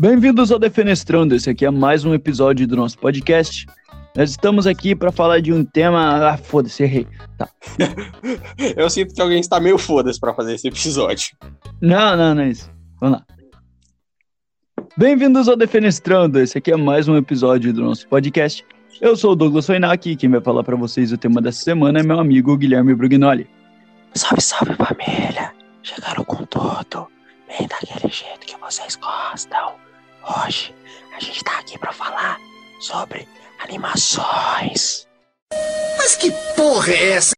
Bem-vindos ao Defenestrando. Esse aqui é mais um episódio do nosso podcast. Nós estamos aqui para falar de um tema. Ah, foda-se, errei. Tá. Eu sinto que alguém está meio foda-se para fazer esse episódio. Não, não, não é isso. Vamos lá. Bem-vindos ao Defenestrando. Esse aqui é mais um episódio do nosso podcast. Eu sou o Douglas Foinac e quem vai falar para vocês o tema dessa semana é meu amigo Guilherme Brugnoli. Salve, salve família! Chegaram com tudo, bem daquele jeito que vocês gostam. Hoje a gente tá aqui pra falar sobre animações. Mas que porra é essa?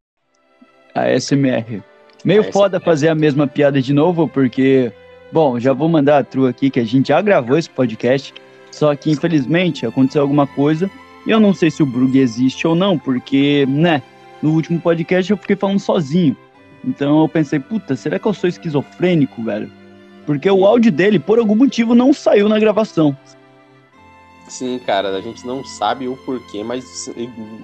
A SMR. Meio foda fazer a mesma piada de novo, porque, bom, já vou mandar a trua aqui que a gente já gravou esse podcast, só que infelizmente aconteceu alguma coisa e eu não sei se o Brug existe ou não, porque, né, no último podcast eu fiquei falando sozinho. Então eu pensei, puta, será que eu sou esquizofrênico, velho? Porque o áudio dele, por algum motivo, não saiu na gravação. Sim, cara, a gente não sabe o porquê, mas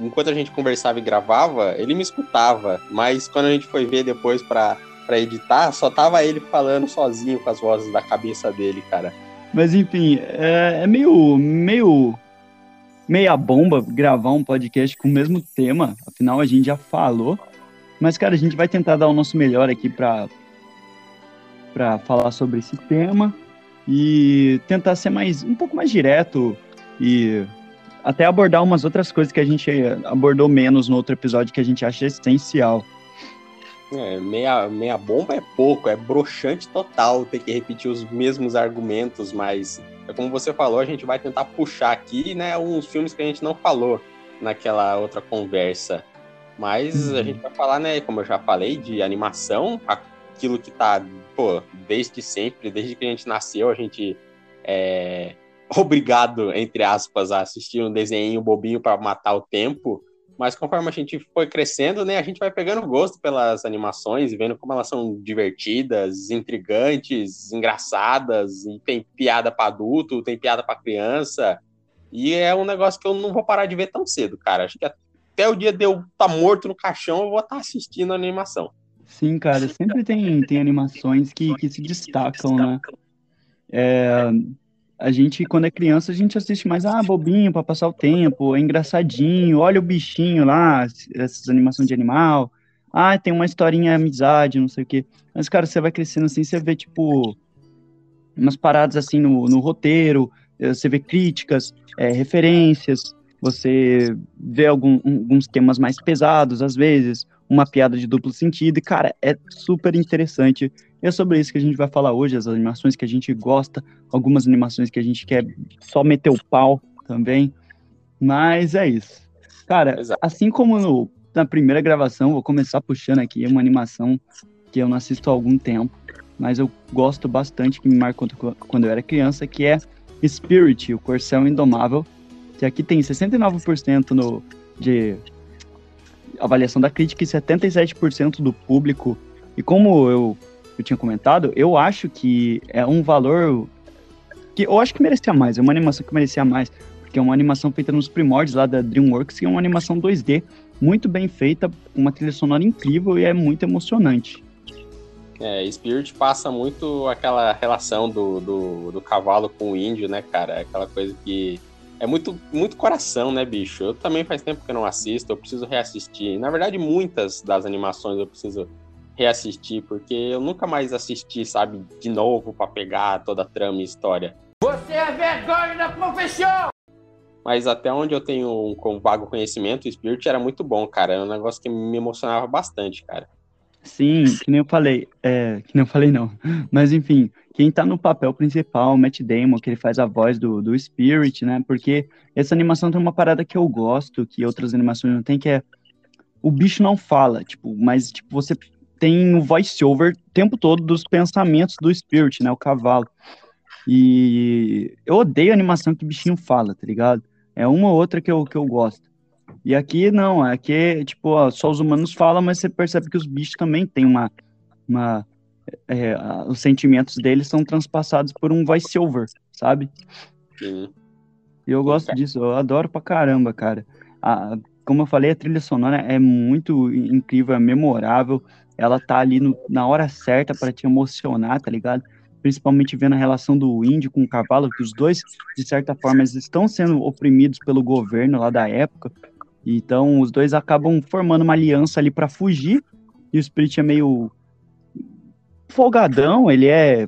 enquanto a gente conversava e gravava, ele me escutava. Mas quando a gente foi ver depois pra, pra editar, só tava ele falando sozinho com as vozes da cabeça dele, cara. Mas enfim, é, é meio, meio meia bomba gravar um podcast com o mesmo tema, afinal a gente já falou. Mas, cara, a gente vai tentar dar o nosso melhor aqui para para falar sobre esse tema e tentar ser mais um pouco mais direto e até abordar umas outras coisas que a gente abordou menos no outro episódio que a gente acha essencial. É, meia, meia bomba é pouco, é broxante total ter que repetir os mesmos argumentos, mas é como você falou, a gente vai tentar puxar aqui, né, uns filmes que a gente não falou naquela outra conversa. Mas a gente vai falar, né, como eu já falei, de animação, aquilo que tá, pô, desde sempre, desde que a gente nasceu, a gente é obrigado, entre aspas, a assistir um desenho bobinho para matar o tempo. Mas conforme a gente foi crescendo, né, a gente vai pegando gosto pelas animações, vendo como elas são divertidas, intrigantes, engraçadas, e tem piada para adulto, tem piada para criança. E é um negócio que eu não vou parar de ver tão cedo, cara. Acho que até o dia de eu estar tá morto no caixão, eu vou estar tá assistindo a animação. Sim, cara, sempre tem, tem animações que, que se destacam, né? É, a gente, quando é criança, a gente assiste mais, ah, bobinho, para passar o tempo, é engraçadinho, olha o bichinho lá, essas animações de animal, ah, tem uma historinha amizade, não sei o quê. Mas, cara, você vai crescendo assim, você vê, tipo, umas paradas assim no, no roteiro, você vê críticas, é, referências, você vê algum, alguns temas mais pesados, às vezes, uma piada de duplo sentido, e, cara, é super interessante. E é sobre isso que a gente vai falar hoje, as animações que a gente gosta, algumas animações que a gente quer só meter o pau também. Mas é isso. Cara, Exato. assim como no, na primeira gravação, vou começar puxando aqui uma animação que eu não assisto há algum tempo, mas eu gosto bastante, que me marcou quando eu era criança, que é Spirit, o Corcel Indomável, que aqui tem 69% no, de avaliação da crítica e 77% do público. E como eu, eu tinha comentado, eu acho que é um valor que eu acho que merecia mais, é uma animação que merecia mais, porque é uma animação feita nos primórdios lá da DreamWorks e é uma animação 2D muito bem feita, uma trilha sonora incrível e é muito emocionante. É, Spirit passa muito aquela relação do, do, do cavalo com o índio, né, cara? Aquela coisa que é muito, muito coração, né, bicho? Eu também faz tempo que eu não assisto, eu preciso reassistir. Na verdade, muitas das animações eu preciso reassistir, porque eu nunca mais assisti, sabe, de novo para pegar toda a trama e história. Você é vergonha da profissão! Mas até onde eu tenho um, um vago conhecimento, o Spirit era muito bom, cara. É um negócio que me emocionava bastante, cara. Sim, que nem eu falei. É, que nem eu falei, não. Mas enfim, quem tá no papel principal, o Matt Damon, que ele faz a voz do, do Spirit, né? Porque essa animação tem uma parada que eu gosto, que outras animações não tem, que é o bicho não fala, tipo, mas tipo, você tem o voice-over o tempo todo dos pensamentos do Spirit, né? O cavalo. E eu odeio animação que o bichinho fala, tá ligado? É uma ou outra que eu, que eu gosto. E aqui não, aqui, tipo, ó, só os humanos falam, mas você percebe que os bichos também têm uma. uma é, os sentimentos deles são transpassados por um voice-over, sabe? Sim. E eu gosto disso, eu adoro pra caramba, cara. A, como eu falei, a trilha sonora é muito incrível, é memorável. Ela tá ali no, na hora certa para te emocionar, tá ligado? principalmente vendo a relação do índio com o cavalo, que os dois, de certa forma, estão sendo oprimidos pelo governo lá da época. Então, os dois acabam formando uma aliança ali para fugir. E o Spirit é meio folgadão, ele é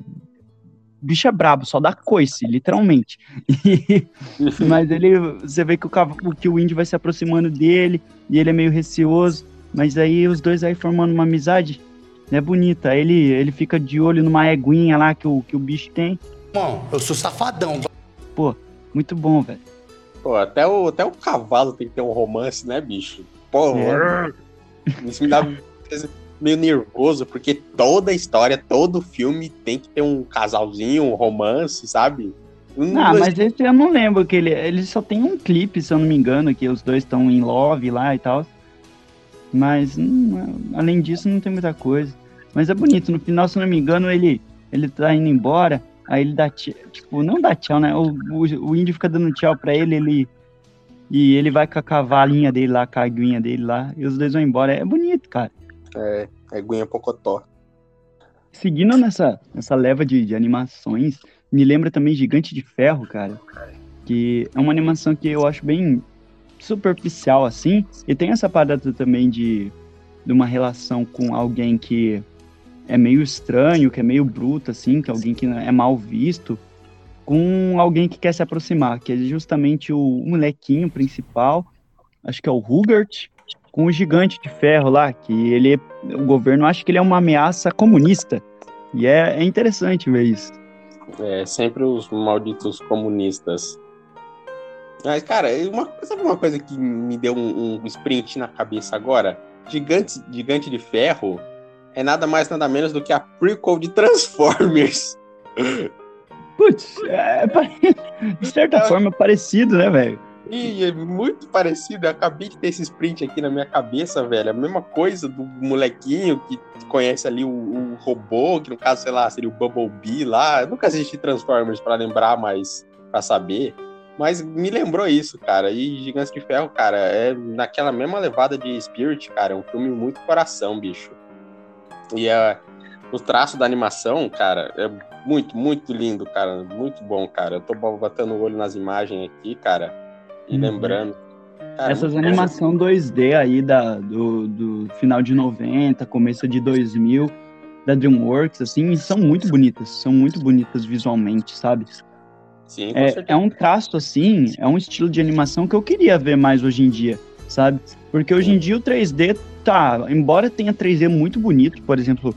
bicho é brabo, só dá coice, literalmente. E, mas ele, você vê que o, que o índio vai se aproximando dele, e ele é meio receoso, mas aí os dois aí formando uma amizade, é bonita. Ele, ele fica de olho numa éguinha lá que o, que o bicho tem. Bom, eu sou safadão. Pô, muito bom, velho. Pô, até o, até o cavalo tem que ter um romance, né, bicho? Pô, é. isso me dá meio nervoso, porque toda história, todo filme tem que ter um casalzinho, um romance, sabe? Um, ah, mas esse eu não lembro que ele, ele só tem um clipe, se eu não me engano, que os dois estão em love lá e tal. Mas hum, além disso não tem muita coisa. Mas é bonito, no final, se eu não me engano, ele ele tá indo embora, aí ele dá tchau, tipo, não dá tchau, né? O, o, o índio fica dando tchau pra ele, ele e ele vai com a cavalinha dele lá, com a aguinha dele lá, e os dois vão embora. É bonito, cara. É, é Guinha Pocotó. Seguindo nessa, nessa leva de, de animações, me lembra também Gigante de Ferro, cara. Que é uma animação que eu acho bem superficial, assim. E tem essa parada também de, de uma relação com alguém que é meio estranho, que é meio bruto, assim, que é alguém que é mal visto, com alguém que quer se aproximar, que é justamente o, molequinho principal, acho que é o Hugert, com o gigante de ferro lá, que ele, o governo acha que ele é uma ameaça comunista. E é, é interessante ver isso. É, sempre os malditos comunistas. Mas, cara, uma, sabe uma coisa que me deu um, um sprint na cabeça agora? Gigante, gigante de Ferro é nada mais, nada menos do que a prequel de Transformers. Putz, é, de certa é. forma parecido, né, velho? E é muito parecido. Eu acabei de ter esse sprint aqui na minha cabeça, velho. A mesma coisa do molequinho que conhece ali o, o robô, que no caso, sei lá, seria o Bumblebee lá. Eu nunca assisti Transformers para lembrar, mas para saber. Mas me lembrou isso, cara. E Gigantes de Ferro, cara, é naquela mesma levada de Spirit, cara. É um filme muito coração, bicho. E é, o traço da animação, cara, é muito, muito lindo, cara. Muito bom, cara. Eu tô botando o olho nas imagens aqui, cara. E uhum. lembrando. Cara, Essas animação 2D aí da, do, do final de 90, começo de 2000, da DreamWorks, assim, são muito bonitas. São muito bonitas visualmente, sabe? Sim, é, é um traço, assim, é um estilo de animação que eu queria ver mais hoje em dia, sabe? Porque hoje em dia o 3D tá, embora tenha 3D muito bonito, por exemplo,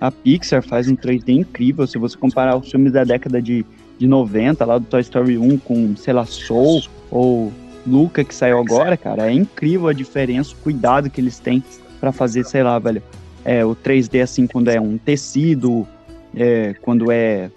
a Pixar faz um 3D incrível, se você comparar os filmes da década de, de 90, lá do Toy Story 1 com, sei lá, Soul, ou Luca que saiu agora, cara, é incrível a diferença, o cuidado que eles têm para fazer, sei lá, velho, é, o 3D assim quando é um tecido, é, quando é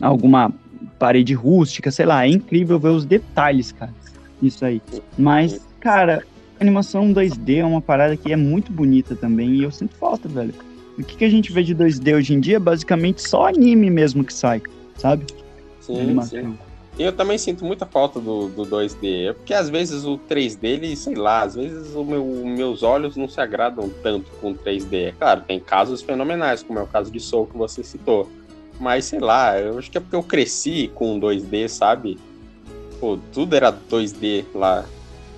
alguma parede rústica, sei lá, é incrível ver os detalhes, cara, isso aí. Mas, cara, animação 2D é uma parada que é muito bonita também e eu sinto falta, velho. O que, que a gente vê de 2D hoje em dia é basicamente só anime mesmo que sai, sabe? Sim, sim. Eu também sinto muita falta do, do 2D, é porque às vezes o 3D, ele, sei lá, às vezes o meu, meus olhos não se agradam tanto com 3D. É claro, tem casos fenomenais, como é o caso de Soul que você citou. Mas sei lá, eu acho que é porque eu cresci com 2D, sabe? Pô, tudo era 2D lá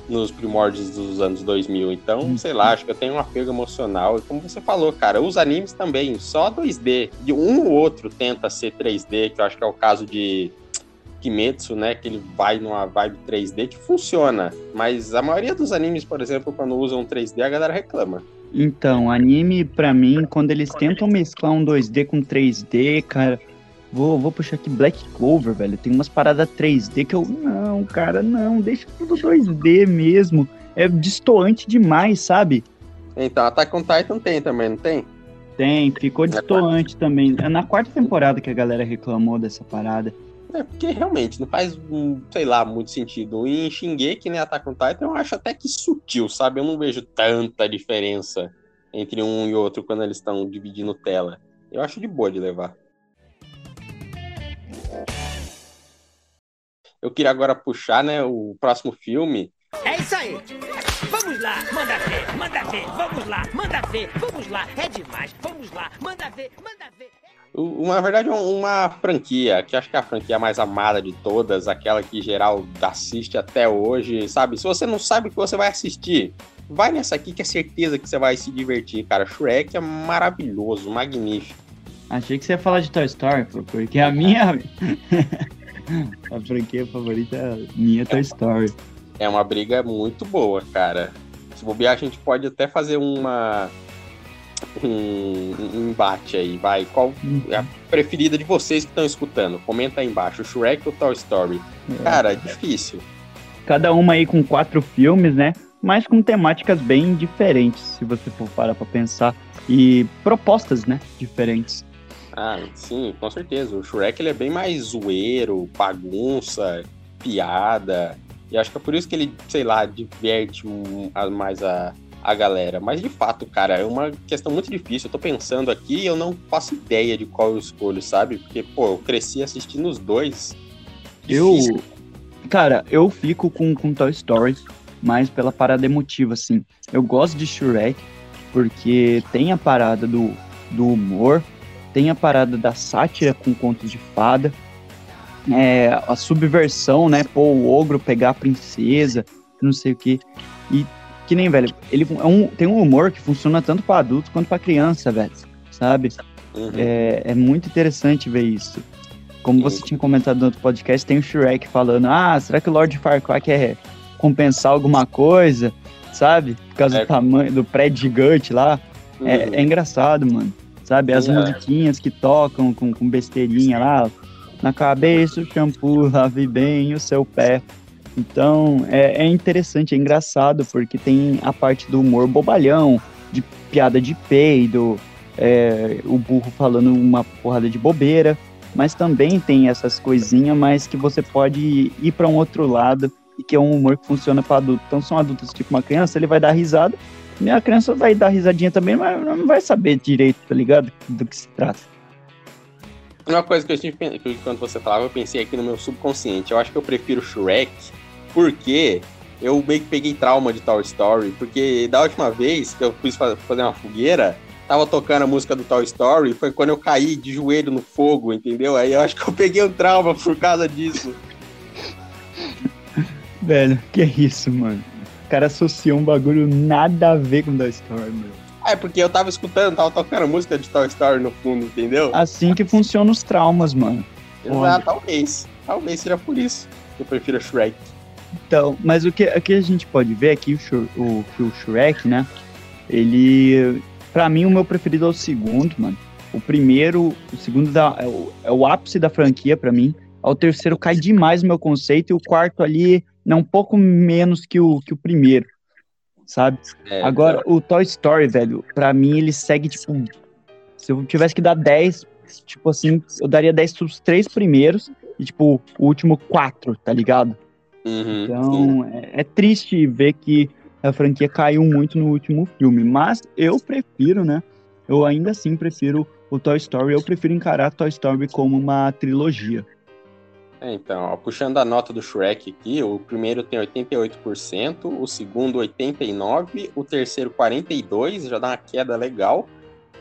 nos primórdios dos anos 2000. Então, uhum. sei lá, acho que eu tenho um apego emocional. E como você falou, cara, os animes também, só 2D. De um ou outro tenta ser 3D, que eu acho que é o caso de Kimetsu, né, que ele vai numa vibe 3D que funciona, mas a maioria dos animes, por exemplo, quando usam 3D, a galera reclama. Então, anime, para mim, quando eles tentam mesclar um 2D com 3D, cara, vou, vou puxar aqui Black Clover, velho, tem umas paradas 3D que eu, não, cara, não, deixa tudo 2D mesmo, é distoante demais, sabe? Então, Attack on Titan tem também, não tem? Tem, ficou distoante também. É na quarta temporada que a galera reclamou dessa parada. É, porque realmente não faz, sei lá, muito sentido. Em Shingeki, né, Attack on Titan, eu acho até que sutil, sabe? Eu não vejo tanta diferença entre um e outro quando eles estão dividindo tela. Eu acho de boa de levar. Eu queria agora puxar, né, o próximo filme. É isso aí! Vamos lá, manda ver, manda ver, vamos lá, manda ver, vamos lá, é demais, vamos lá, manda ver, manda ver. Na verdade, uma franquia, que acho que é a franquia mais amada de todas, aquela que geral assiste até hoje, sabe? Se você não sabe o que você vai assistir, vai nessa aqui que é certeza que você vai se divertir, cara. Shrek é maravilhoso, magnífico. Achei que você ia falar de Toy Story, porque a minha. a franquia favorita minha é Toy Story. É uma briga muito boa, cara. Se bobear, a gente pode até fazer uma. Um, um embate aí, vai. Qual é a preferida de vocês que estão escutando? Comenta aí embaixo, Shrek ou Toy Story? É. Cara, é difícil. Cada uma aí com quatro filmes, né? Mas com temáticas bem diferentes, se você for parar pra pensar. E propostas, né? Diferentes. Ah, sim, com certeza. O Shrek ele é bem mais zoeiro, bagunça, piada. E acho que é por isso que ele, sei lá, diverte mais a, a galera. Mas de fato, cara, é uma questão muito difícil. Eu tô pensando aqui e eu não faço ideia de qual eu escolho, sabe? Porque, pô, eu cresci assistindo os dois. Difícil. Eu. Cara, eu fico com, com Toy Story mais pela parada emotiva, assim. Eu gosto de Shrek porque tem a parada do, do humor, tem a parada da sátira com contos de fada, é, a subversão, né? Pô, o ogro pegar a princesa, não sei o que. E que nem, velho, ele é um, tem um humor que funciona tanto para adultos quanto para criança, velho. Sabe? Uhum. É, é muito interessante ver isso. Como você tinha comentado no outro podcast, tem o Shrek falando: Ah, será que o Lord Farquaad quer compensar alguma coisa? Sabe? Por causa é. do tamanho do prédio gigante lá. É, uhum. É, é engraçado, mano sabe? As é. musiquinhas que tocam com, com besteirinha lá, na cabeça o shampoo, lave bem o seu pé. Então é, é interessante, é engraçado, porque tem a parte do humor bobalhão, de piada de peido, é, o burro falando uma porrada de bobeira, mas também tem essas coisinhas, mas que você pode ir para um outro lado e que é um humor que funciona para adulto. Então são adultos tipo uma criança, ele vai dar risada, minha criança vai dar risadinha também, mas não vai saber direito, tá ligado? Do que se trata. Uma coisa que eu tive, que quando você falava, eu pensei aqui no meu subconsciente. Eu acho que eu prefiro Shrek, porque eu meio que peguei trauma de Toy Story, porque da última vez que eu fui fazer uma fogueira, tava tocando a música do Toy Story, foi quando eu caí de joelho no fogo, entendeu? Aí eu acho que eu peguei um trauma por causa disso. Velho, que é isso, mano? Cara associou um bagulho nada a ver com Toy Story, meu. É, porque eu tava escutando, tava tocando música de Toy Story no fundo, entendeu? Assim que funcionam os traumas, mano. Exato, talvez. Talvez seja por isso que eu prefiro Shrek. Então, mas o que, o que a gente pode ver é que o, o, o Shrek, né? Ele. Pra mim, o meu preferido é o segundo, mano. O primeiro, o segundo da, é, o, é o ápice da franquia para mim. O terceiro cai demais no meu conceito e o quarto ali é um pouco menos que o, que o primeiro, sabe? É, Agora, é. o Toy Story, velho, pra mim ele segue, tipo, se eu tivesse que dar 10, tipo assim, eu daria 10 pros três primeiros e, tipo, o último quatro, tá ligado? Uhum, então, é, é, triste ver que a franquia caiu muito no último filme, mas eu prefiro, né? Eu ainda assim prefiro o Toy Story, eu prefiro encarar Toy Story como uma trilogia. É, então, ó, puxando a nota do Shrek aqui, o primeiro tem 88%, o segundo 89%, o terceiro 42%, já dá uma queda legal,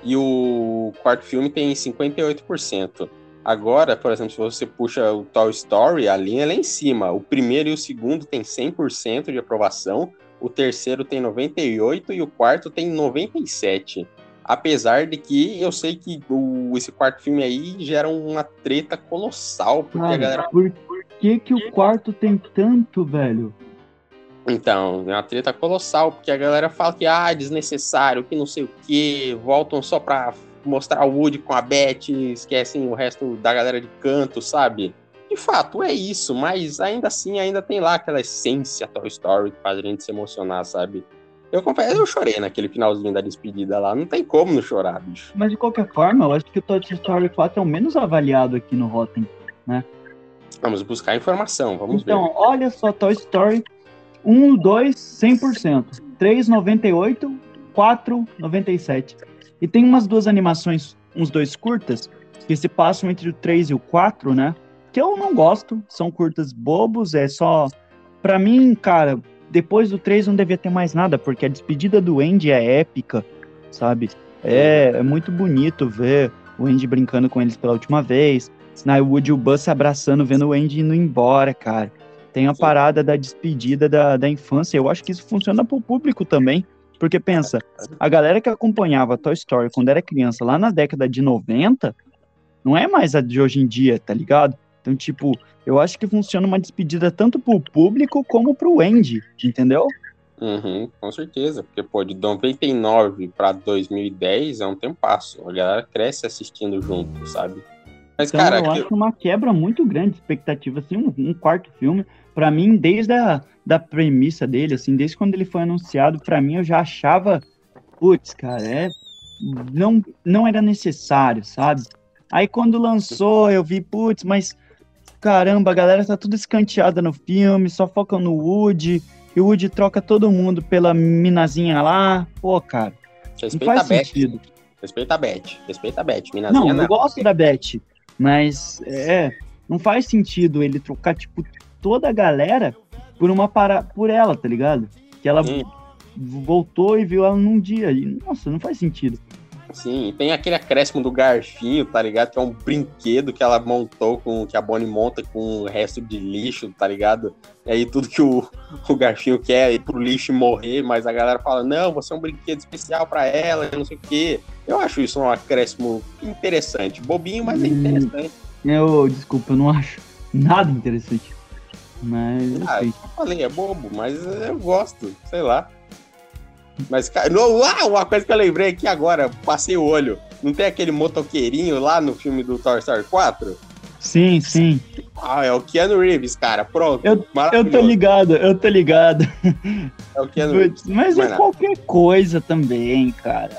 e o quarto filme tem 58%. Agora, por exemplo, se você puxa o Toy Story, a linha é lá em cima. O primeiro e o segundo tem 100% de aprovação, o terceiro tem 98% e o quarto tem 97%. Apesar de que eu sei que o, esse quarto filme aí gera uma treta colossal, porque Cara, a galera. Por, por que, que o quarto tem tanto, velho? Então, é uma treta colossal, porque a galera fala que ah, é desnecessário, que não sei o que, voltam só pra mostrar o Woody com a Beth, esquecem o resto da galera de canto, sabe? De fato, é isso, mas ainda assim, ainda tem lá aquela essência Toy Story que faz a gente se emocionar, sabe? Eu confesso, eu chorei naquele finalzinho da despedida lá. Não tem como não chorar, bicho. Mas de qualquer forma, eu acho que o Toy Story 4 é o menos avaliado aqui no Rotten, né? Vamos buscar informação, vamos então, ver. Então, olha só, Toy Story 1, 2, 100%. 3, 98, 4, 97. E tem umas duas animações, uns dois curtas, que se passam entre o 3 e o 4, né? Que eu não gosto, são curtas bobos, é só... Pra mim, cara, depois do 3 não devia ter mais nada, porque a despedida do Andy é épica, sabe? É, é muito bonito ver o Andy brincando com eles pela última vez, na Woody e o Buzz se abraçando, vendo o Andy indo embora, cara. Tem a parada da despedida da, da infância. Eu acho que isso funciona pro público também. Porque pensa, a galera que acompanhava Toy Story quando era criança, lá na década de 90, não é mais a de hoje em dia, tá ligado? Então, tipo, eu acho que funciona uma despedida tanto pro público como pro Andy, entendeu? Uhum, com certeza, porque pô, de 99 para 2010 é um tempasso. A galera cresce assistindo junto, sabe? Mas, Então, cara, eu que- acho uma quebra muito grande de expectativa, assim, um, um quarto filme, pra mim, desde a da premissa dele, assim, desde quando ele foi anunciado, pra mim, eu já achava, putz, cara, é, não, não era necessário, sabe? Aí, quando lançou, eu vi, putz, mas, caramba, a galera tá tudo escanteada no filme, só foca no Woody, e o Woody troca todo mundo pela minazinha lá, pô, cara, não respeita a Beth. sentido. Respeita a Beth. Respeita a Beth. Não, Minazinha eu não. gosto da Beth, mas é, não faz sentido ele trocar tipo toda a galera por uma para por ela, tá ligado? Que ela voltou e viu ela num dia e nossa, não faz sentido. Sim, e tem aquele acréscimo do garfinho, tá ligado? Que é um brinquedo que ela montou com. que a Bonnie monta com o resto de lixo, tá ligado? E aí tudo que o, o garfinho quer é ir pro lixo e morrer, mas a galera fala, não, você é um brinquedo especial pra ela, não sei o quê. Eu acho isso um acréscimo interessante. Bobinho, mas é Hum. interessante. Eu, desculpa, eu não acho nada interessante. Mas Ah, eu falei, é bobo, mas eu gosto, sei lá. Mas, cara, ah, uma coisa que eu lembrei aqui agora, passei o olho. Não tem aquele motoqueirinho lá no filme do Toy Story 4? Sim, sim. Ah, é o Keanu Reeves, cara. Pronto. Eu- Eu tô ligado, eu tô ligado. É o Keanu Reeves. Mas é lá. qualquer coisa também, cara.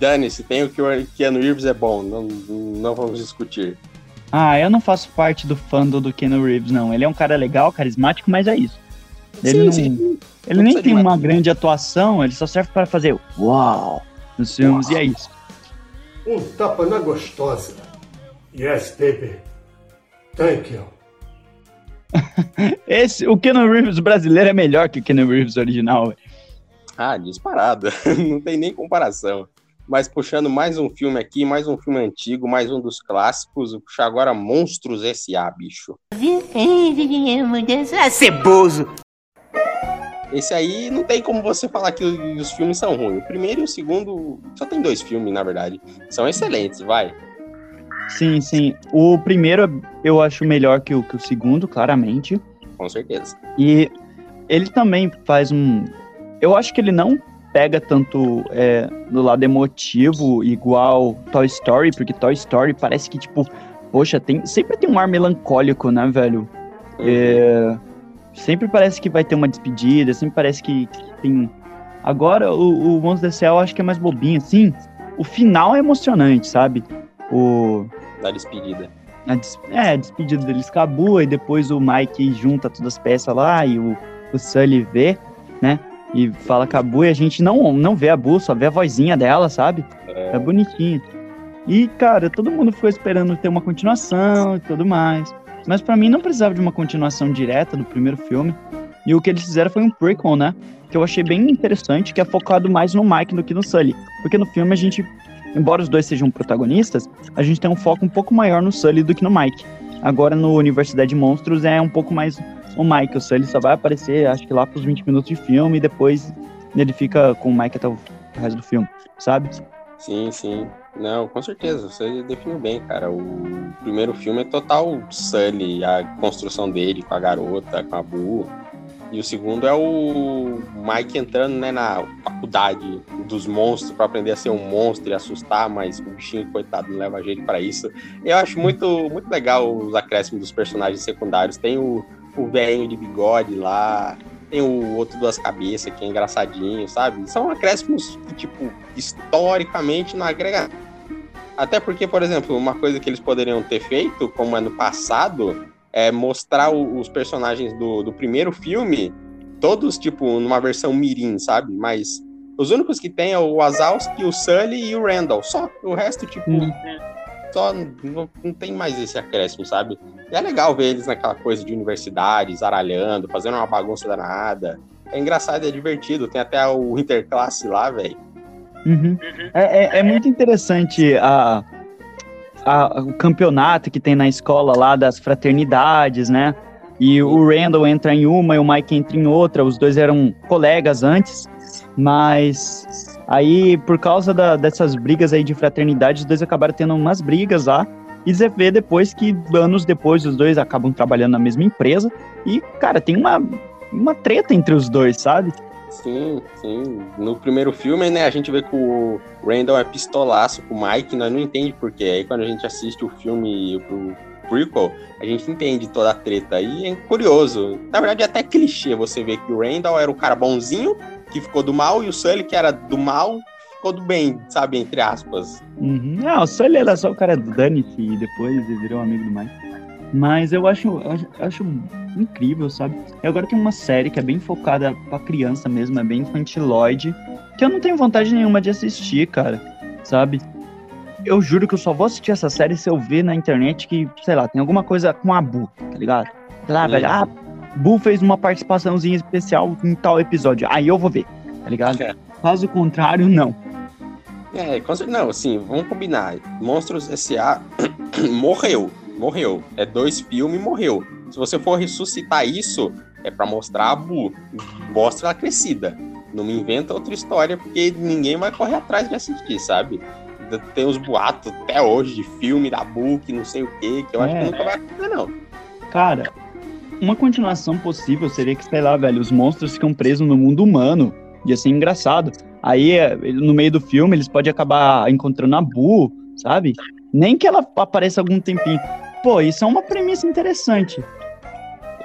Dane-se, tem o que o Keanu Reeves é bom. Não, não vamos discutir. Ah, eu não faço parte do fandom do Keanu Reeves, não. Ele é um cara legal, carismático, mas é isso. Ele não, ele Não nem tem uma grande atuação, ele só serve para fazer uau nos filmes e é isso. Um tapa na gostosa. Yes, baby. Thank you. Esse, o Keanu Reeves brasileiro é melhor que o Keanu Reeves original. velho. Ah, disparado. não tem nem comparação. Mas puxando mais um filme aqui, mais um filme antigo, mais um dos clássicos. Vou puxar agora Monstros S.A., bicho. É ceboso. Esse aí não tem como você falar que os filmes são ruins. O primeiro e o segundo, só tem dois filmes, na verdade. São excelentes, vai. Sim, sim. O primeiro eu acho melhor que o, que o segundo, claramente. Com certeza. E ele também faz um. Eu acho que ele não pega tanto é, do lado emotivo igual Toy Story, porque Toy Story parece que, tipo, poxa, tem, sempre tem um ar melancólico, né, velho? É, sempre parece que vai ter uma despedida, sempre parece que, que tem. Agora, o, o Monstro S.A. eu acho que é mais bobinho, assim. O final é emocionante, sabe? O, Da despedida. a, des- é, a despedida deles com a Bua, e depois o Mike junta todas as peças lá, e o, o Sully vê, né? E fala com a Bua, e a gente não, não vê a Bua, só vê a vozinha dela, sabe? É, bonitinho. E, cara, todo mundo ficou esperando ter uma continuação e tudo mais. Mas pra mim não precisava de uma continuação direta do primeiro filme. E o que eles fizeram foi um prequel, né? Que eu achei bem interessante, que é focado mais no Mike do que no Sully. Porque no filme a gente, embora os dois sejam protagonistas, a gente tem um foco um pouco maior no Sully do que no Mike. Agora no Universidade de Monstros é um pouco mais o Mike. O Sully só vai aparecer, acho que lá pros 20 minutos de filme e depois ele fica com o Mike até o resto do filme, sabe? Sim, sim. Não, com certeza, você definiu bem, cara. O primeiro filme é total Sully, a construção dele com a garota, com a Boo. E o segundo é o Mike entrando né, na faculdade dos monstros para aprender a ser um monstro e assustar, mas o bichinho, coitado, não leva jeito para isso. Eu acho muito, muito legal os acréscimos dos personagens secundários. Tem o, o velhinho de bigode lá, tem o outro duas cabeças que é engraçadinho, sabe? São acréscimos que, tipo, historicamente não agrega. Até porque, por exemplo, uma coisa que eles poderiam ter feito, como é no passado, é mostrar o- os personagens do, do primeiro filme, todos, tipo, numa versão mirim, sabe? Mas os únicos que tem é o Wazowski, o Sully e o Randall. Só. O resto, tipo, Hum. Só não, não tem mais esse acréscimo, sabe? E é legal ver eles naquela coisa de universidade, zaralhando, fazendo uma bagunça danada. É engraçado, é divertido. Tem até o Interclasse lá, velho. Uhum. É, é, é muito interessante a, a- o campeonato que tem na escola lá das fraternidades, né? E o Randall entra em uma e o Mike entra em outra. Os dois eram colegas antes, mas aí, por causa da- dessas brigas aí de fraternidade, os dois acabaram tendo umas brigas lá. E você vê depois que, anos depois, os dois acabam trabalhando na mesma empresa. E, cara, tem uma, uma treta entre os dois, sabe? Sim, sim. No primeiro filme, né, a gente vê que o Randall é pistolaço com o Mike, nós não entende por quê. Aí quando a gente assiste o filme, o prequel, a gente entende toda a treta. E é curioso. Na verdade, é até clichê você ver que o Randall era o cara bonzinho, que ficou do mal, e o Sully, que era do mal, ficou do bem, sabe, entre aspas. Uhum. Não, só ele era só o cara do Dani e depois ele virou amigo do Mike. Mas eu acho, eu acho, incrível, sabe? E agora tem uma série que é bem focada pra criança mesmo, é bem infantiloide, que eu não tenho vontade nenhuma de assistir, cara, sabe? Eu juro que eu só vou assistir essa série se eu ver na internet que, sei lá, tem alguma coisa com a Bu, tá ligado? Sei lá, velho, ah, Bu fez uma participaçãozinha especial em tal episódio. Aí eu vou ver, tá ligado? É. Caso contrário, não. É, não, assim, vamos combinar. Monstros S.A. morreu, morreu. É dois filmes, morreu. Se você for ressuscitar isso, é pra mostrar a Bu. Mostra ela crescida. Não me inventa outra história, porque ninguém vai correr atrás de assistir, sabe? Tem os boatos até hoje de filme da Bu, que não sei o quê, que eu acho É. que nunca vai acontecer, não. Cara, uma continuação possível seria que, sei lá, velho, os monstros ficam presos no mundo humano. Ia ser engraçado. Aí, é, no meio do filme, eles podem acabar encontrando a Bu, sabe? Nem que ela apareça algum tempinho. Pô, isso é uma premissa interessante.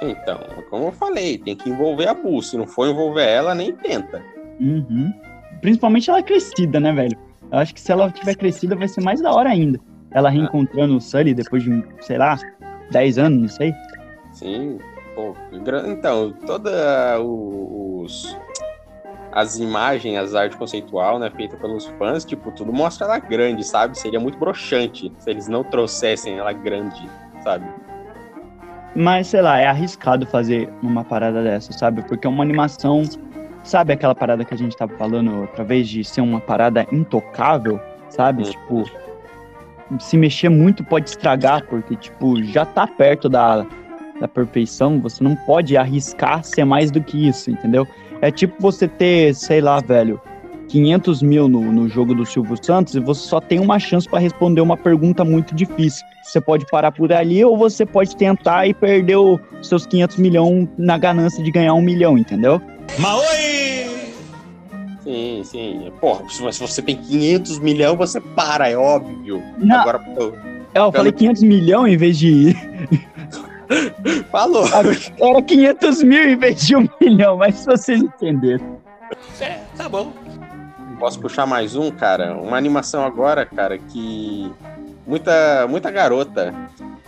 Então, como eu falei, tem que envolver a Bu. Se não for envolver ela, nem tenta. Uhum. Principalmente ela crescida, né, velho? Eu acho que se ela tiver crescida, vai ser mais da hora ainda. Ela reencontrando o Sully depois de, sei lá, 10 anos, não sei. Sim, pô, então, toda os as imagens, as artes conceitual, né, feita pelos fãs, tipo, tudo mostra ela grande, sabe? Seria muito broxante se eles não trouxessem ela grande, sabe? Mas, sei lá, é arriscado fazer uma parada dessa, sabe? Porque é uma animação. Sabe aquela parada que a gente tava falando outra vez de ser uma parada intocável, sabe? Hum. Tipo, se mexer muito pode estragar, porque, tipo, já tá perto da, da perfeição, você não pode arriscar ser mais do que isso, entendeu? É tipo você ter, sei lá, velho, 500 mil no, no jogo do Silvio Santos e você só tem uma chance pra responder uma pergunta muito difícil. Você pode parar por ali ou você pode tentar e perder os seus 500 milhões na ganância de ganhar um milhão, entendeu? Sim, sim. Porra, se se você tem 500 milhões, você para, é óbvio. Não, Agora, pô, eu falei 500 milhões em vez de. falou. Era 500 mil em vez de um milhão, mas se vocês entenderam. É, tá bom. Posso puxar mais um, cara? Uma animação agora, cara, que muita, muita garota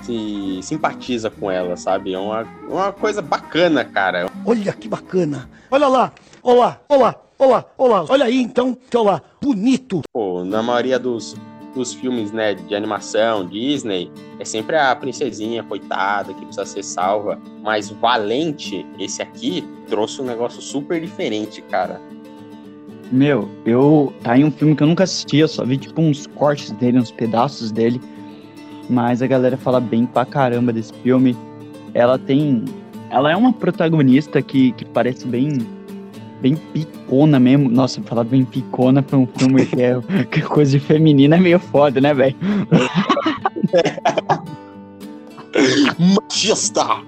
se simpatiza com ela, sabe? É uma, uma coisa bacana, cara. Olha que bacana. Olha lá, olha lá, olha lá, olha lá, olha lá. Olha aí então, olha lá, bonito. Pô, na maioria dos, dos filmes, né, de animação, Disney, é sempre a princesinha coitada que precisa ser salva. Mas Valente, esse aqui, trouxe um negócio super diferente, cara. Meu, eu. Tá aí um filme que eu nunca assisti, eu só vi tipo uns cortes dele, uns pedaços dele. Mas a galera fala bem pra caramba desse filme. Ela tem. Ela é uma protagonista que, que parece bem. Bem picona mesmo. Nossa, falar bem picona pra um filme que é que coisa de feminina é meio foda, né, velho? Machista!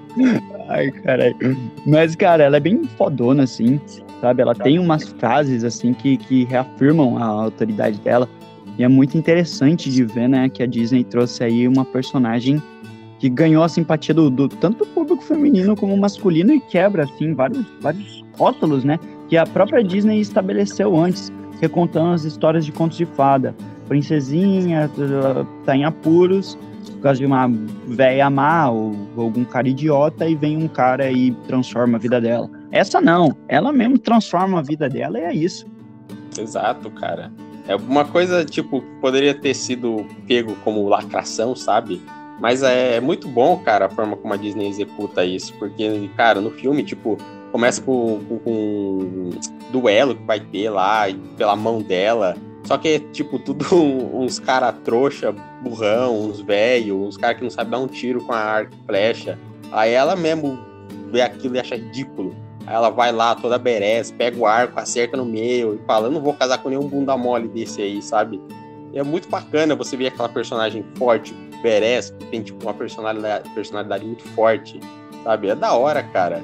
Ai, caralho. Mas, cara, ela é bem fodona, assim, sabe? Ela tem umas frases, assim, que, que reafirmam a autoridade dela. E é muito interessante de ver, né, que a Disney trouxe aí uma personagem que ganhou a simpatia do, do tanto do público feminino como masculino e quebra, assim, vários, vários rótulos, né? Que a própria Disney estabeleceu antes, recontando as histórias de contos de fada. Princesinha, tá em apuros, por causa de uma véia má ou algum cara idiota e vem um cara e transforma a vida dela. Essa não, ela mesmo transforma a vida dela e é isso. Exato, cara. É uma coisa, tipo, poderia ter sido pego como lacração, sabe? Mas é, é muito bom, cara, a forma como a Disney executa isso. Porque, cara, no filme, tipo, começa com, com, com um duelo que vai ter lá pela mão dela. Só que é, tipo, tudo uns cara trouxa, burrão, uns velho, uns caras que não sabem dar um tiro com a arco e flecha. Aí ela mesmo vê aquilo e acha ridículo. Aí ela vai lá, toda berés, pega o arco, acerta no meio e fala: Eu não vou casar com nenhum bunda mole desse aí, sabe? E é muito bacana você ver aquela personagem forte, berés, que tem tipo uma personalidade, personalidade muito forte, sabe? É da hora, cara.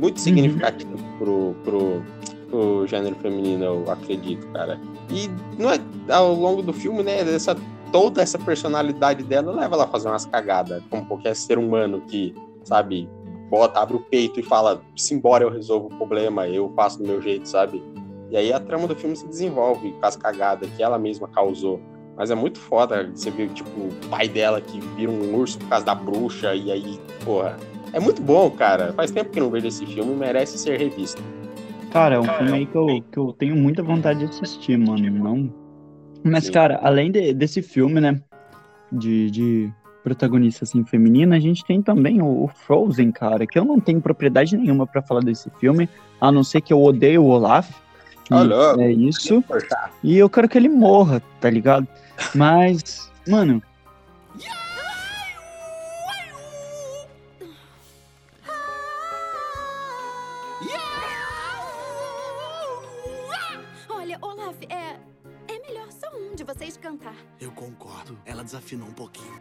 Muito Uhum. significativo pro, pro, pro gênero feminino, eu acredito, cara. E não é, ao longo do filme, né, essa, toda essa personalidade dela leva ela a fazer umas cagadas, como qualquer ser humano que, sabe, bota, abre o peito e fala, se embora eu resolvo o problema, eu faço do meu jeito, sabe? E aí a trama do filme se desenvolve com as cagadas que ela mesma causou. Mas é muito foda você ver, tipo, o pai dela que vira um urso por causa da bruxa, e aí, porra. É muito bom, cara. Faz tempo que não vejo esse filme, merece ser revisto. Cara, é um filme aí que eu, que eu tenho muita vontade de assistir, mano. Não... Mas, Sim. cara, além de- desse filme, né? De, de protagonista assim, feminina, a gente tem também o, o Frozen, cara, que eu não tenho propriedade nenhuma pra falar desse filme, a não ser que eu odeio o Olaf. E Olha, é isso. E eu quero que ele morra, tá ligado? Mas, mano, concordo. Ela desafinou um pouquinho.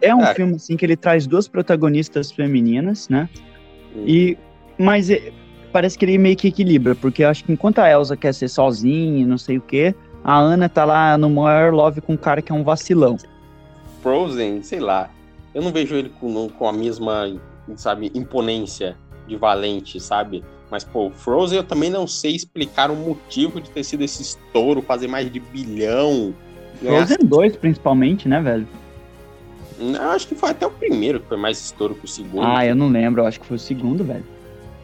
é um É. filme assim que ele traz duas protagonistas femininas, né? Hum. E mas é- parece que ele meio que equilibra, porque eu acho que enquanto a Elsa quer ser sozinha, e não sei o quê, a Ana tá lá no maior love com um cara que é um vacilão. Frozen, sei lá. Eu não vejo ele com, com a mesma, sabe, imponência de Valente, sabe? Mas, pô, Frozen eu também não sei explicar o motivo de ter sido esse estouro, fazer mais de bilhão. Frozen 2, principalmente, né, velho? Eu acho que foi até o primeiro que foi mais estouro que o segundo. Ah, eu não lembro, eu acho que foi o segundo, velho.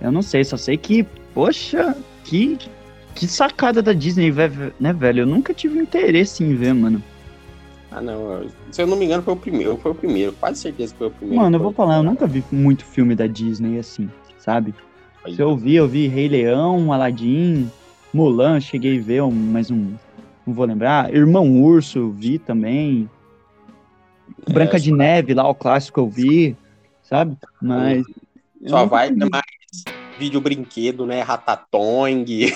Eu não sei, só sei que, poxa, que, que sacada da Disney, né, velho? Eu nunca tive interesse em ver, mano. Ah, não. Se eu não me engano, foi o primeiro. Foi o primeiro. Quase certeza que foi o primeiro. Mano, eu vou falar, eu nunca vi muito filme da Disney assim, sabe? Se eu vi, eu vi Rei Leão, Aladdin, Mulan, cheguei a ver, mas um. Não vou lembrar. Irmão Urso, eu vi também. Branca É, de Neve, lá, o clássico eu vi, sabe? Mas. Só vai vi. mais vídeo brinquedo, né? Ratatouille,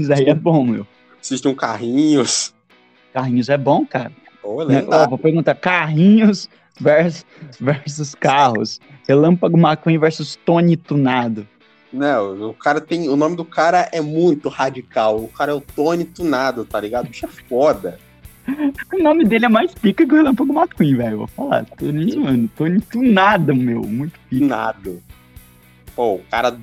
Isso aí é bom, meu. assistir um carrinhos. Carrinhos é bom, cara. Ó, lendário. vou perguntar: carrinhos versus, versus carros. Relâmpago McQueen versus Tony Tunado. Não, o cara tem. O nome do cara é muito radical. O cara é o Tony Tunado, tá ligado? Bicho é foda. O nome dele é mais pica que o Relâmpago McQueen, velho. Vou falar. Tony, mano, Tony Tunado, meu. Muito pica. Tunado. Pô, o cara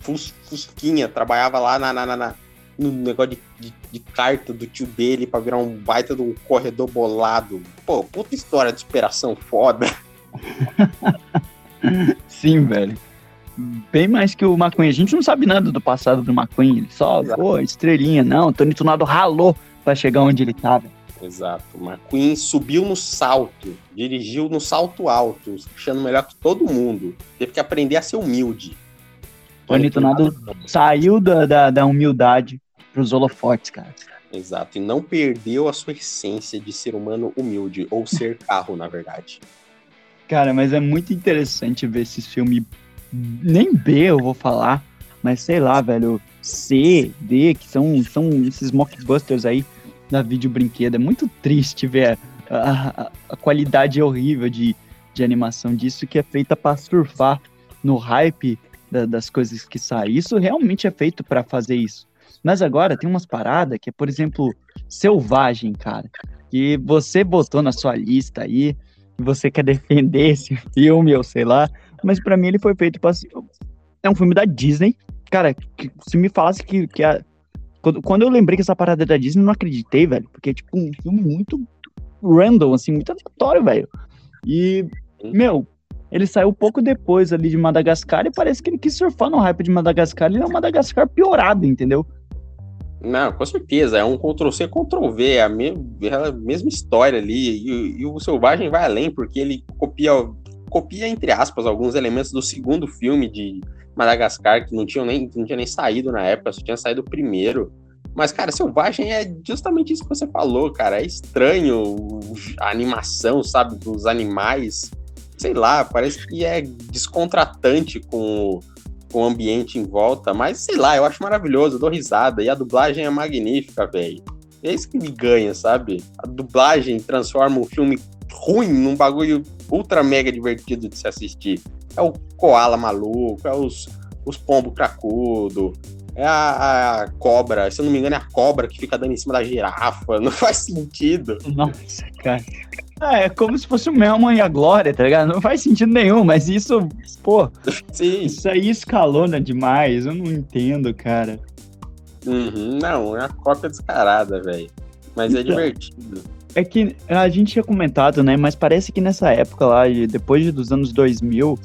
fus, fusquinha, trabalhava lá na, na, na- no negócio de, de, de carta do tio dele pra virar um baita um corredor bolado. Pô, puta história de superação foda. Sim, velho. Bem mais que o McQueen. A gente não sabe nada do passado do McQueen. Ele só, Exato. pô, estrelinha. Não, o Tony Tunado ralou pra chegar onde ele tava. Exato. O McQueen subiu no salto, dirigiu no salto alto, achando melhor que todo mundo. Teve que aprender a ser humilde. Tony Tunado saiu da, da, da humildade pros holofotes, cara. Exato. E não perdeu a sua essência de ser humano humilde, ou ser carro, na verdade. Cara, mas é muito interessante ver esses filmes. Nem B eu vou falar, mas sei lá, velho. C, D, que são, são esses mockbusters aí da vídeo brinquedo. É muito triste ver a, a- a qualidade horrível de, de animação disso que é feita pra surfar no hype da- das coisas que saem. Isso realmente é feito pra fazer isso. Mas agora tem umas paradas que é, por exemplo, Selvagem, cara. Que você botou na sua lista aí você quer defender esse filme, ou sei lá, mas pra mim ele foi feito pra. É um filme da Disney. Cara, que- se me falasse que, que a. Quando, quando eu lembrei que essa parada é da Disney, eu não acreditei, velho. Porque é tipo um filme muito random, assim, muito aleatório, velho. E, meu, ele saiu pouco depois ali de Madagascar e parece que ele quis surfar no hype de Madagascar. Ele é um Madagascar piorado, entendeu? Não, com certeza. É um Ctrl-C, Ctrl-V. É é a mesma história ali. E, e o Selvagem vai além, porque ele copia, copia, entre aspas, alguns elementos do segundo filme de, Madagascar, que não tinha nem, não tinha nem saído na época, só tinha saído o primeiro. Mas, cara, Selvagem é justamente isso que você falou, cara. É estranho a animação, sabe, dos animais. Sei lá, parece que é descontratante com o, com o ambiente em volta. Mas, sei lá, eu acho maravilhoso, eu dou risada. E a dublagem é magnífica, velho. É isso que me ganha, sabe? A dublagem transforma um filme ruim num bagulho ultra mega divertido de se assistir. É o koala maluco, é os, os pombo cracudo, é a, a, cobra, se eu não me engano, é a cobra que fica dando em cima da girafa. Não faz sentido. Nossa, cara. É, é como se fosse o Melman e a Glória, tá ligado? Não faz sentido nenhum, mas isso, pô. Sim. Isso aí escalona demais. Eu não entendo, cara. Uhum, não, é a cópia descarada, velho. Mas é Então. é divertido. É que a gente tinha comentado, né? Mas parece que nessa época lá, depois dos anos 2000,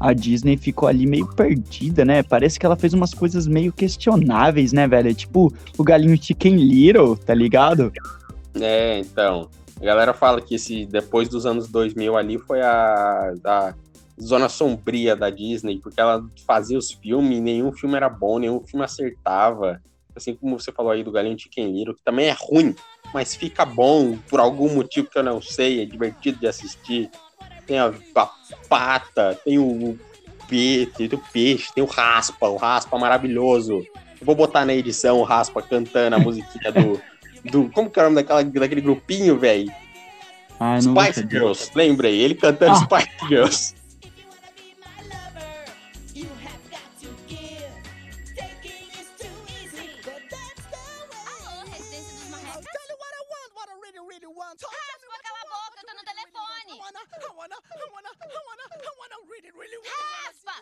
a Disney ficou ali meio perdida, né? Parece que ela fez umas coisas meio questionáveis, né, velho? Tipo o galinho Chicken Little, tá ligado? É, então. A galera fala que esse, depois dos anos 2000 ali foi a, a zona sombria da Disney, porque ela fazia os filmes e nenhum filme era bom, nenhum filme acertava. Assim como você falou aí do Galinho Chicken Little, que também é ruim, mas fica bom por algum motivo que eu não sei, é divertido de assistir. Tem a, a pata, tem o peixe, tem o peixe, tem o raspa, o raspa maravilhoso. Eu vou botar na edição o raspa cantando a musiquinha do. do como que é o nome daquela, daquele grupinho, velho? Ah, Spice. Girls, lembrei, ele cantando Ah. Spice Girls. Raspa, cala a boca, eu tô no telefone. Raspa!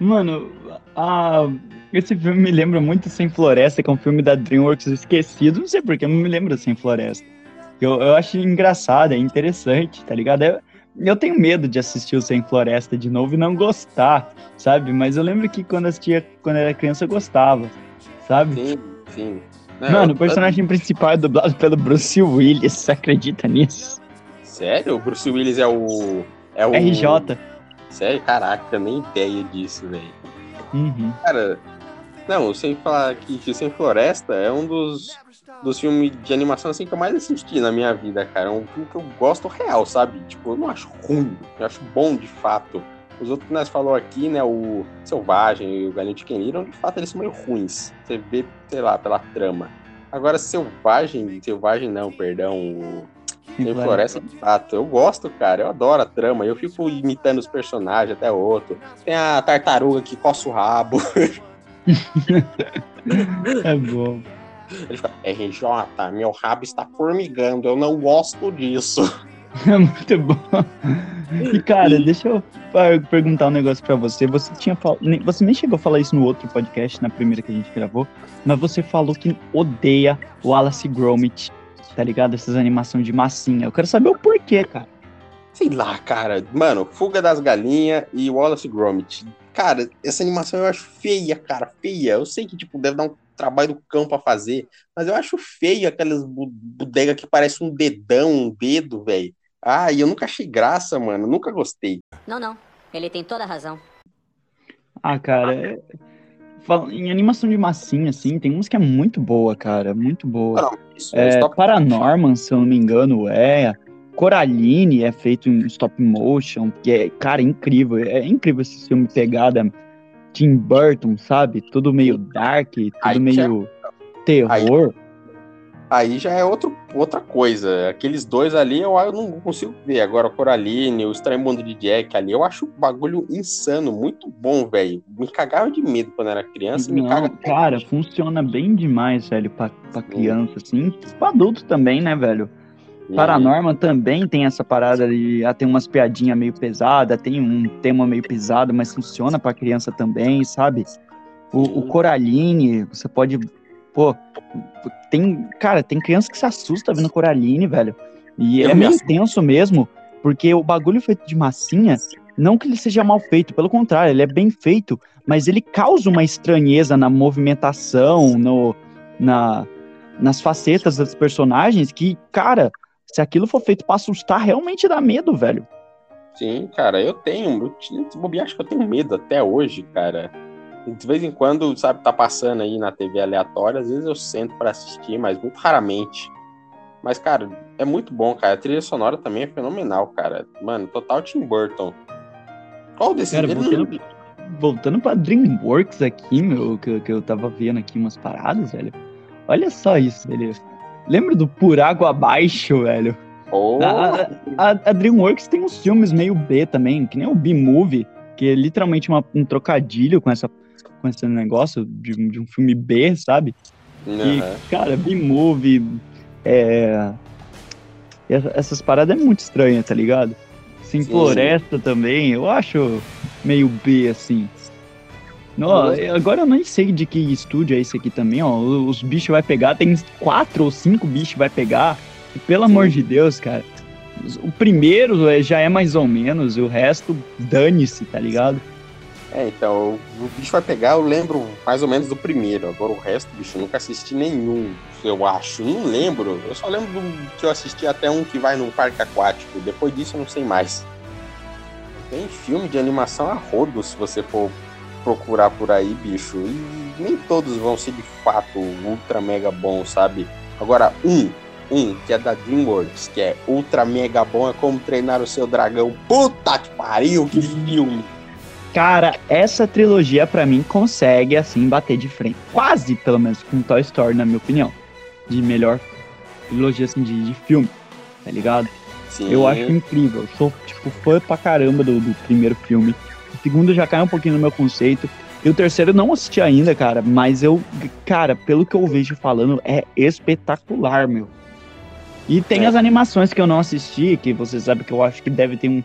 Mano, a... esse filme me lembra muito Sem Floresta, que é um filme da DreamWorks esquecido. Não sei porque, não me lembra Sem Floresta. Eu, eu acho engraçado, é interessante, tá ligado? Eu, eu tenho medo de assistir o Sem Floresta de novo e não gostar, sabe? Mas eu lembro que quando assistia, quando era criança, eu gostava, sabe? Sim, Mano, o personagem principal é dublado pelo Bruce Willis, você acredita nisso? Sério? O Bruce Willis é o. É o. RJ. Sério? Caraca, nem ideia disso, velho. Uhum. Cara, não, sem falar que que Sem Floresta é um dos, dos filmes de animação assim que eu mais assisti na minha vida, cara. É um filme que eu gosto real, sabe? Tipo, eu não acho ruim, eu acho bom de fato. Os outros que nós falou aqui, né, o Selvagem e o Galinho de Ken Little, de fato eles são meio ruins. Você vê, sei lá, pela trama. Agora, Selvagem, Selvagem não, perdão, o Sem Floresta, de fato. Eu gosto, cara. Eu adoro a trama. Eu fico imitando os personagens até outro. Tem a tartaruga que coça o rabo. É bom. Ele fala, RJ, meu rabo está formigando. Eu não gosto disso. É muito bom. E, cara, deixa eu perguntar um negócio pra você. Você tinha fal... nem- Você nem chegou a falar isso no outro podcast, na primeira que a gente gravou, mas você falou que odeia o Wallace Gromit, tá ligado? Essas animações de massinha. Eu quero saber o porquê, cara. Sei lá, cara. Mano, Fuga das Galinhas e Wallace Gromit. Cara, essa animação eu acho feia, cara. Feia. Eu sei que, tipo, deve dar um trabalho do cão pra fazer, mas eu acho feio aquelas bu- bodega que parece um dedão, um dedo, velho. Ah, e eu nunca achei graça, mano. Nunca gostei. Não, não. Ele tem toda a razão. Ah, cara, é- em animação de massinha, assim, tem uns que é muito boa, cara. Muito boa. Não, isso É, stop- Paranorman, se eu não me engano, é. Coraline é feito em stop motion, que é, cara, incrível. É incrível esse filme pegada Tim Burton, sabe? Tudo meio dark, tudo já- meio terror. Aí já é outro, outra coisa. Aqueles dois ali eu, eu não consigo ver. Agora, o Coraline, o Estranho Mundo de Jack ali, eu acho um bagulho insano, muito bom, velho. Me cagava de medo quando era criança. me Não, caga cara, funciona bem demais, velho, pra, pra criança, assim. Pra adulto também, né, velho? Paranorman também tem essa parada de ah, tem umas piadinhas meio pesada, tem um tema meio pesado, mas funciona pra criança também, sabe? O, o Coraline, você pode, pô, tem, cara, tem criança que se assusta vendo Coraline, velho. E Eu é me meio tenso mesmo, porque o bagulho feito de massinha, não que ele seja mal feito, pelo contrário, ele é bem feito, mas ele causa uma estranheza na movimentação, no, na, nas facetas dos personagens que, cara, se aquilo for feito pra assustar, realmente dá medo, velho. Sim, cara, eu tenho. Eu bobear, acho que eu tenho medo até hoje, cara. De vez em quando, sabe, tá passando aí na TV aleatória, às vezes eu sento pra assistir, mas muito raramente. Mas, cara, é muito bom, cara. A trilha sonora também é fenomenal, cara. Mano, total Tim Burton. Qual desses Cara, voltando, voltando pra DreamWorks aqui, meu, que, eu- que eu tava vendo aqui umas paradas, velho. Olha só isso, velho. Lembra do Por Água Abaixo, velho? Oh, A, a- a DreamWorks tem uns filmes meio B também, que nem o B-Movie, que é literalmente uma- um trocadilho com, essa, com esse negócio de, um- de um filme B, sabe? E, aham. cara, B-Movie, é... essa- Essas paradas é muito estranha, tá ligado? Sim. floresta também, eu acho meio B, assim. Ó, agora eu nem sei de que estúdio é esse aqui também, ó. Os bichos vai pegar, tem quatro ou cinco bichos vai pegar. E, pelo amor de Deus, cara. O primeiro é- já é mais ou menos, o resto dane-se, tá ligado? É, então, o bicho vai pegar, eu lembro mais ou menos do primeiro. Agora o resto, bicho, eu nunca assisti nenhum, eu acho. Não lembro. Eu só lembro do, que eu assisti até um que vai num parque aquático. Depois disso eu não sei mais. Tem filme de animação a rodo, se você for procurar por aí, bicho. E nem todos vão ser de fato ultra mega bons, sabe? Agora, um, um, que é da DreamWorks, que é ultra mega bom, é como treinar o seu dragão. Puta que pariu, que filme! Cara, essa trilogia pra mim consegue assim bater de frente. Quase, pelo menos, com Toy Story, na minha opinião. De melhor trilogia assim de, de filme, tá ligado? Sim. Eu acho incrível. Sou, tipo, fã pra caramba do, do primeiro filme. O segundo já cai um pouquinho no meu conceito. E o terceiro eu não assisti ainda, cara. Mas eu, cara, pelo que eu vejo falando, é espetacular, meu. E tem É. as animações que eu não assisti, que você sabe que eu acho que deve ter um.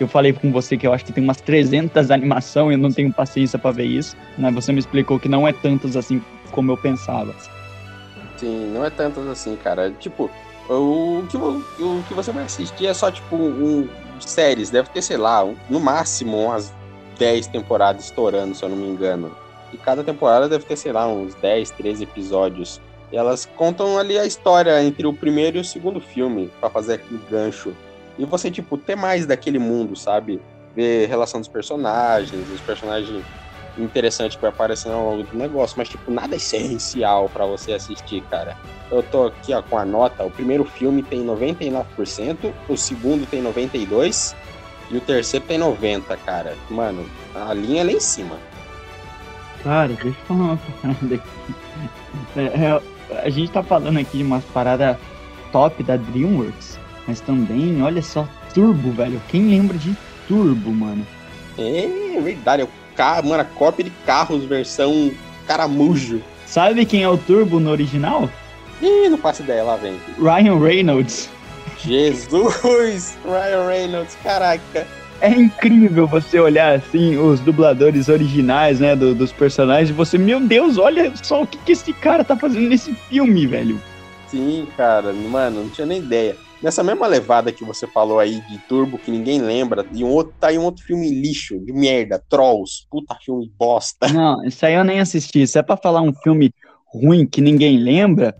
Eu falei com você que eu acho que tem umas 300 animação e eu não tenho paciência pra ver isso. Né? Você me explicou que não é tantas assim como eu pensava. Sim, não é tantas assim, cara. Tipo, o que, o que você vai assistir é só, tipo, um, séries. Deve ter, sei lá, no máximo umas 10 temporadas estourando, se eu não me engano. E cada temporada deve ter, sei lá, uns 10, 13 episódios. E elas contam ali a história entre o primeiro e o segundo filme, pra fazer aquele gancho. E você, tipo, ter mais daquele mundo, sabe? Ver relação dos personagens, os personagens interessantes que aparecendo ao longo do negócio, mas, tipo, nada essencial pra você assistir, cara. Eu tô aqui, ó, com a nota. O primeiro filme tem 99%, o segundo tem 92% e o terceiro tem 90%, cara. Mano, a linha é lá em cima. Cara, deixa eu falar uma parada aqui. É, é, a gente tá falando aqui de umas paradas top da DreamWorks, mas também, olha só, Turbo, velho. Quem lembra de Turbo, mano? É verdade, é o ca... mano, a cópia de carros versão caramujo. Sabe quem é o Turbo no original? Ih, não faço ideia, lá vem. Ryan Reynolds. Jesus! Ryan Reynolds, caraca. É incrível você olhar assim os dubladores originais, né, do- dos personagens, e você, meu Deus, olha só o que, que esse cara tá fazendo nesse filme, velho. Sim, cara, mano, não tinha nem ideia. Nessa mesma levada que você falou aí de Turbo, que ninguém lembra, e um outro, tá aí um outro filme lixo, de merda, Trolls, puta filme bosta. Não, isso aí eu nem assisti. Se é pra falar um filme ruim que ninguém lembra,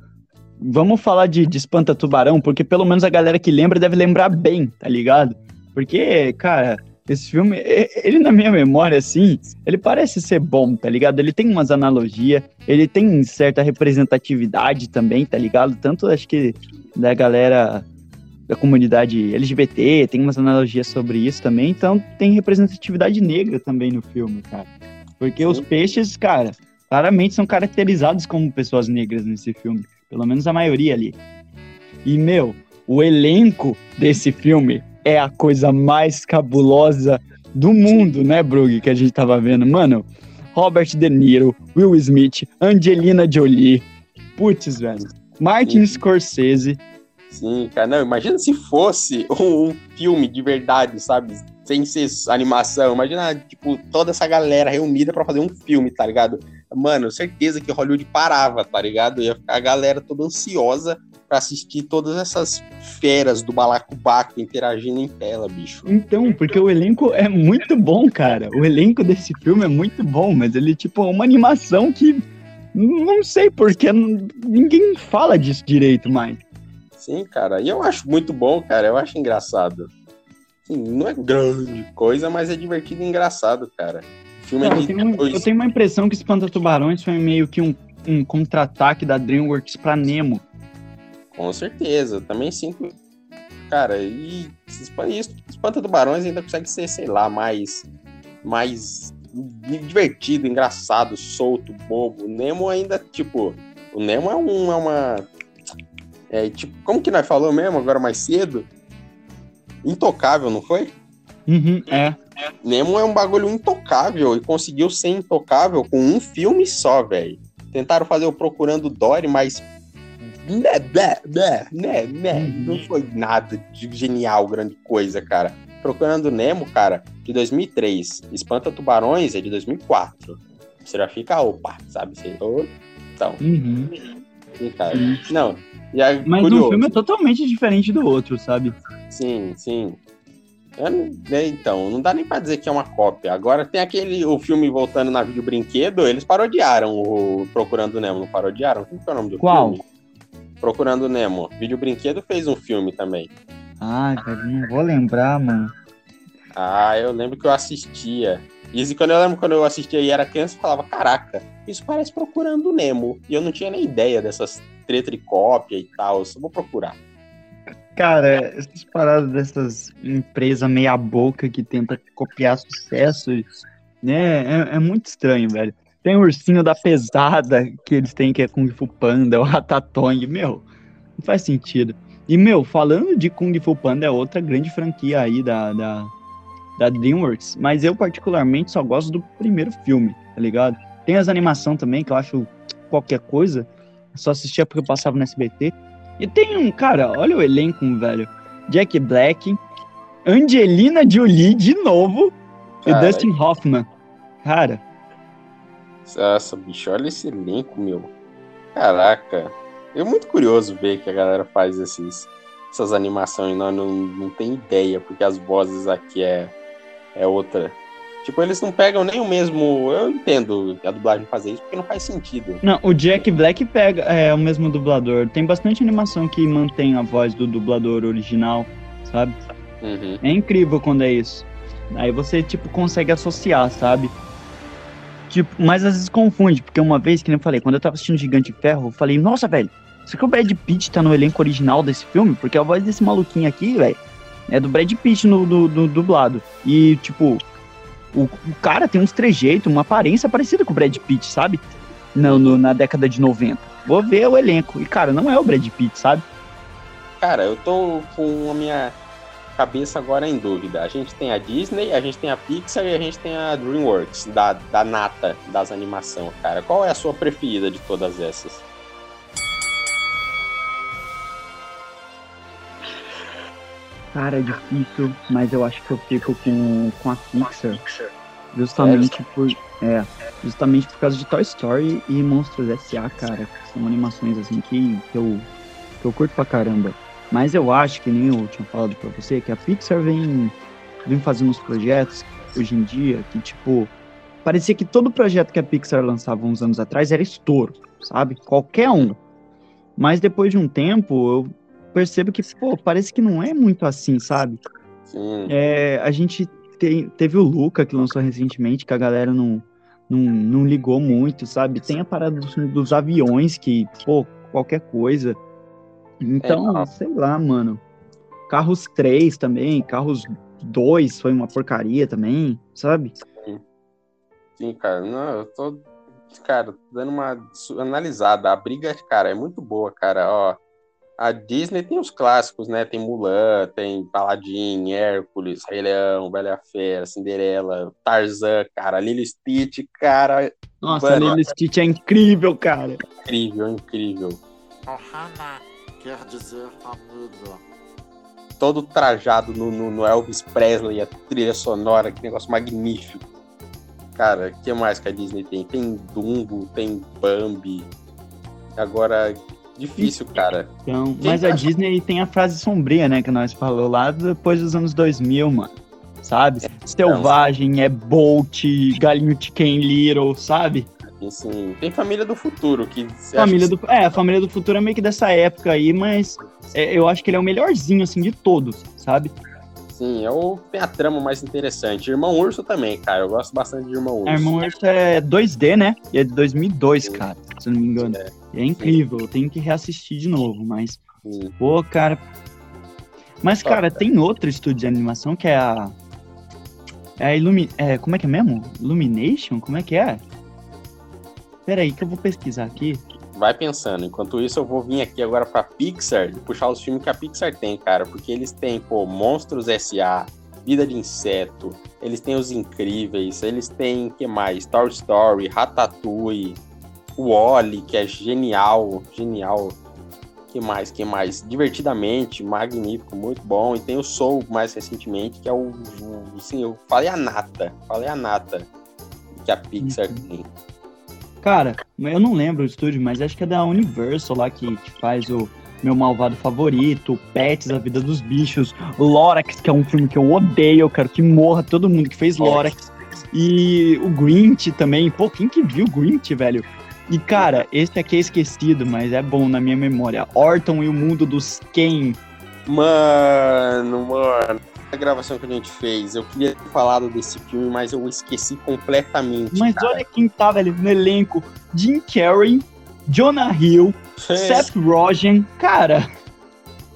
vamos falar de, de Espanta Tubarão, porque pelo menos a galera que lembra deve lembrar bem, tá ligado? Porque, cara, esse filme, ele na minha memória, assim, ele parece ser bom, tá ligado? Ele tem umas analogias, ele tem certa representatividade também, tá ligado? Tanto acho que da galera da comunidade LGBT, tem umas analogias sobre isso também, então tem representatividade negra também no filme, cara. Porque os Sim. peixes, cara, claramente são caracterizados como pessoas negras nesse filme. Pelo menos a maioria ali. E, meu, o elenco desse filme é a coisa mais cabulosa do mundo, né, Brug, que a gente tava vendo. Mano, Robert De Niro, Will Smith, Angelina Jolie. Putz, velho. Martin Sim. Scorsese. Sim, cara, não, imagina se fosse um, um filme de verdade, sabe? Sem ser animação. Imagina, tipo, toda essa galera reunida pra fazer um filme, tá ligado? Mano, certeza que Hollywood parava, tá ligado? Ia ficar a galera toda ansiosa pra assistir todas essas feras do balacobaco interagindo em tela, bicho. Então, porque o elenco é muito bom, cara. O elenco desse filme é muito bom, mas ele, tipo, é uma animação que. Não sei porque ninguém fala disso direito mais. Sim, cara. E eu acho muito bom, cara. Eu acho engraçado. assim, não é grande coisa, mas é divertido e engraçado, cara. O filme é Cara, eu, de tenho, dois- eu tenho uma impressão que Espanta Tubarões foi meio que um, um contra-ataque da DreamWorks pra Nemo. Com certeza, também sinto. Cara, e Espanta Tubarões ainda consegue ser, sei lá, mais. mais divertido, engraçado, solto, bobo. O Nemo ainda, tipo. O Nemo é, um, é uma. É, tipo, como que nós falou mesmo agora mais cedo? Intocável, não foi? Uhum, é. Nemo é um bagulho intocável e conseguiu ser intocável com um filme só, velho. Tentaram fazer o Procurando Dory, mas. Né, né, né, né, né. Não foi nada de genial, grande coisa, cara. Procurando Nemo, cara, de 2003. Espanta Tubarões é de 2004. Você já fica, opa, sabe? Você, então, Uhum. sim, cara. Não, e é Mas curioso. um filme é totalmente diferente do outro, sabe? Sim, sim. Eu não- né, então, não dá nem pra dizer que é uma cópia. Agora tem aquele, o filme voltando na vídeo brinquedo, eles parodiaram o Procurando Nemo, não parodiaram? Como que é o nome do Qual? filme? Procurando Nemo. Vídeo brinquedo fez um filme também. Ai, velho, não vou lembrar, mano. Ah, eu lembro que eu assistia. E isso quando eu lembro quando eu assistia e era criança, eu falava, caraca, isso parece Procurando Nemo. E eu não tinha nem ideia dessas treta de cópia e tal. Eu só vou procurar. Cara, essas paradas dessas empresas meia boca que tenta copiar sucesso, né? É, é muito estranho, velho. Tem o ursinho da pesada que eles têm, que é Kung Fu Panda, o Ratatouille, meu, não faz sentido. E, meu, falando de Kung Fu Panda, é outra grande franquia aí da, da, da DreamWorks, mas eu particularmente só gosto do primeiro filme, tá ligado? Tem as animação também, que eu acho qualquer coisa, só assistia porque eu passava no SBT. E tem um, cara, olha o elenco, velho. Jack Black, Angelina Jolie de novo e. Dustin Hoffman. Cara, Nossa, bicho, olha esse elenco, meu. Caraca. É muito curioso ver que a galera faz esses, essas animações e nós não, não tem ideia, porque as vozes aqui é, é outra. Tipo, eles não pegam nem o mesmo. Eu entendo a dublagem fazer isso, porque não faz sentido. não, o Jack Black pega é o mesmo dublador. Tem bastante animação que mantém a voz do dublador original, sabe? Uhum. É incrível quando é isso. Aí você, tipo, consegue associar, sabe? Tipo, mas às vezes confunde, porque uma vez, que nem eu falei, quando eu tava assistindo Gigante Ferro, eu falei, nossa, velho, será que o Brad Pitt tá no elenco original desse filme? Porque a voz desse maluquinho aqui, velho, é do Brad Pitt no dublado. E, tipo, o, o cara tem uns trejeitos, uma aparência parecida com o Brad Pitt, sabe? No, no- na década de 90. Vou ver o elenco. E, cara, não é o Brad Pitt, sabe? Cara, eu tô com a minha cabeça agora em dúvida. A gente tem a Disney, a gente tem a Pixar e a gente tem a DreamWorks, da, da nata das animações, cara. Qual é a sua preferida de todas essas? Cara, é difícil, mas eu acho que eu fico com, com a Pixar. Justamente por. É, justamente por causa de Toy Story e Monstros S.A., cara. São animações assim que, que, eu, que eu curto pra caramba. Mas eu acho que nem eu tinha falado pra você, que a Pixar vem, vem fazendo uns projetos hoje em dia que, tipo, parecia que todo projeto que a Pixar lançava uns anos atrás era estouro, sabe? Qualquer um. Mas depois de um tempo, eu percebo que, pô, parece que não é muito assim, sabe? Sim. É, a gente tem- teve o Luca que lançou recentemente, que a galera não, não, não ligou muito, sabe? Tem a parada dos, dos aviões que, pô, qualquer coisa. Então, É. sei lá, mano. Carros 3 também, Carros 2 foi uma porcaria também, sabe? Sim, cara. Não, eu tô, cara, dando uma analisada. A briga, cara, é muito boa, cara. Ó, a Disney tem os clássicos, né? Tem Mulan, tem Paladin, Hércules, Rei Leão, Bela Fera, Cinderela, Tarzan, cara, Lilo e Stitch, cara, Nossa, Mano. Lilo e Stitch é incrível, cara. incrível, incrível. Ohana quer dizer amigo. Todo trajado no, no- no Elvis Presley, a trilha sonora, que negócio magnífico. Cara, o que mais que a Disney tem? Tem Dumbo, tem Bambi. Agora, difícil, cara. Então, Quem mas a Disney tem a frase sombria, né, que nós falou lá depois dos anos 2000, mano. Sabe? Selvagem, é Bolt, Galinho Chicken Little, sabe? Assim, tem Família do Futuro, que Família que- do, é, a Família do Futuro é meio que dessa época aí, mas é, eu acho que ele é o melhorzinho, assim, de todos, sabe? Sim, é o tem a trama mais interessante. Irmão Urso também, cara. Eu gosto bastante de Irmão Urso. A Irmão Urso é 2D, né? E é de 2002, Sim. cara, se não me engano. É. É incrível, eu tenho que reassistir de novo, mas, Sim. pô, cara. Mas, cara, tem outro estúdio de animação que é a. É a Illumi... É, como é que é mesmo? Illumination? Como é que é? Pera aí que eu vou pesquisar aqui. Vai pensando. Enquanto isso, eu vou vir aqui agora pra Pixar e puxar os filmes que a Pixar tem, cara. Porque eles têm, pô, Monstros S.A., Vida de Inseto, eles têm Os Incríveis, eles têm, que mais? Toy Story, Ratatouille, o Wally, que é genial, genial. Que mais, que mais? Divertidamente, magnífico, muito bom. E tem o Soul mais recentemente, que é o, o assim, eu falei a nata, falei a nata que a Pixar tem. Cara, eu não lembro o estúdio, mas acho que é da Universal lá que, que faz o meu malvado favorito, Pets, A Vida dos Bichos, Lorax, que é um filme que eu odeio, eu quero que morra todo mundo que fez Lorax. E o Grinch também. Pô, quem que viu o Grinch, velho? E, cara, esse aqui é esquecido, mas é bom na minha memória. Orton e o Mundo dos Ken. Mano, mano. A gravação que a gente fez, eu queria ter falado desse filme, mas eu esqueci completamente. Mas cara. olha quem tá, velho, no elenco. Jim Carrey, Jonah Hill, Seth Rogen. Cara,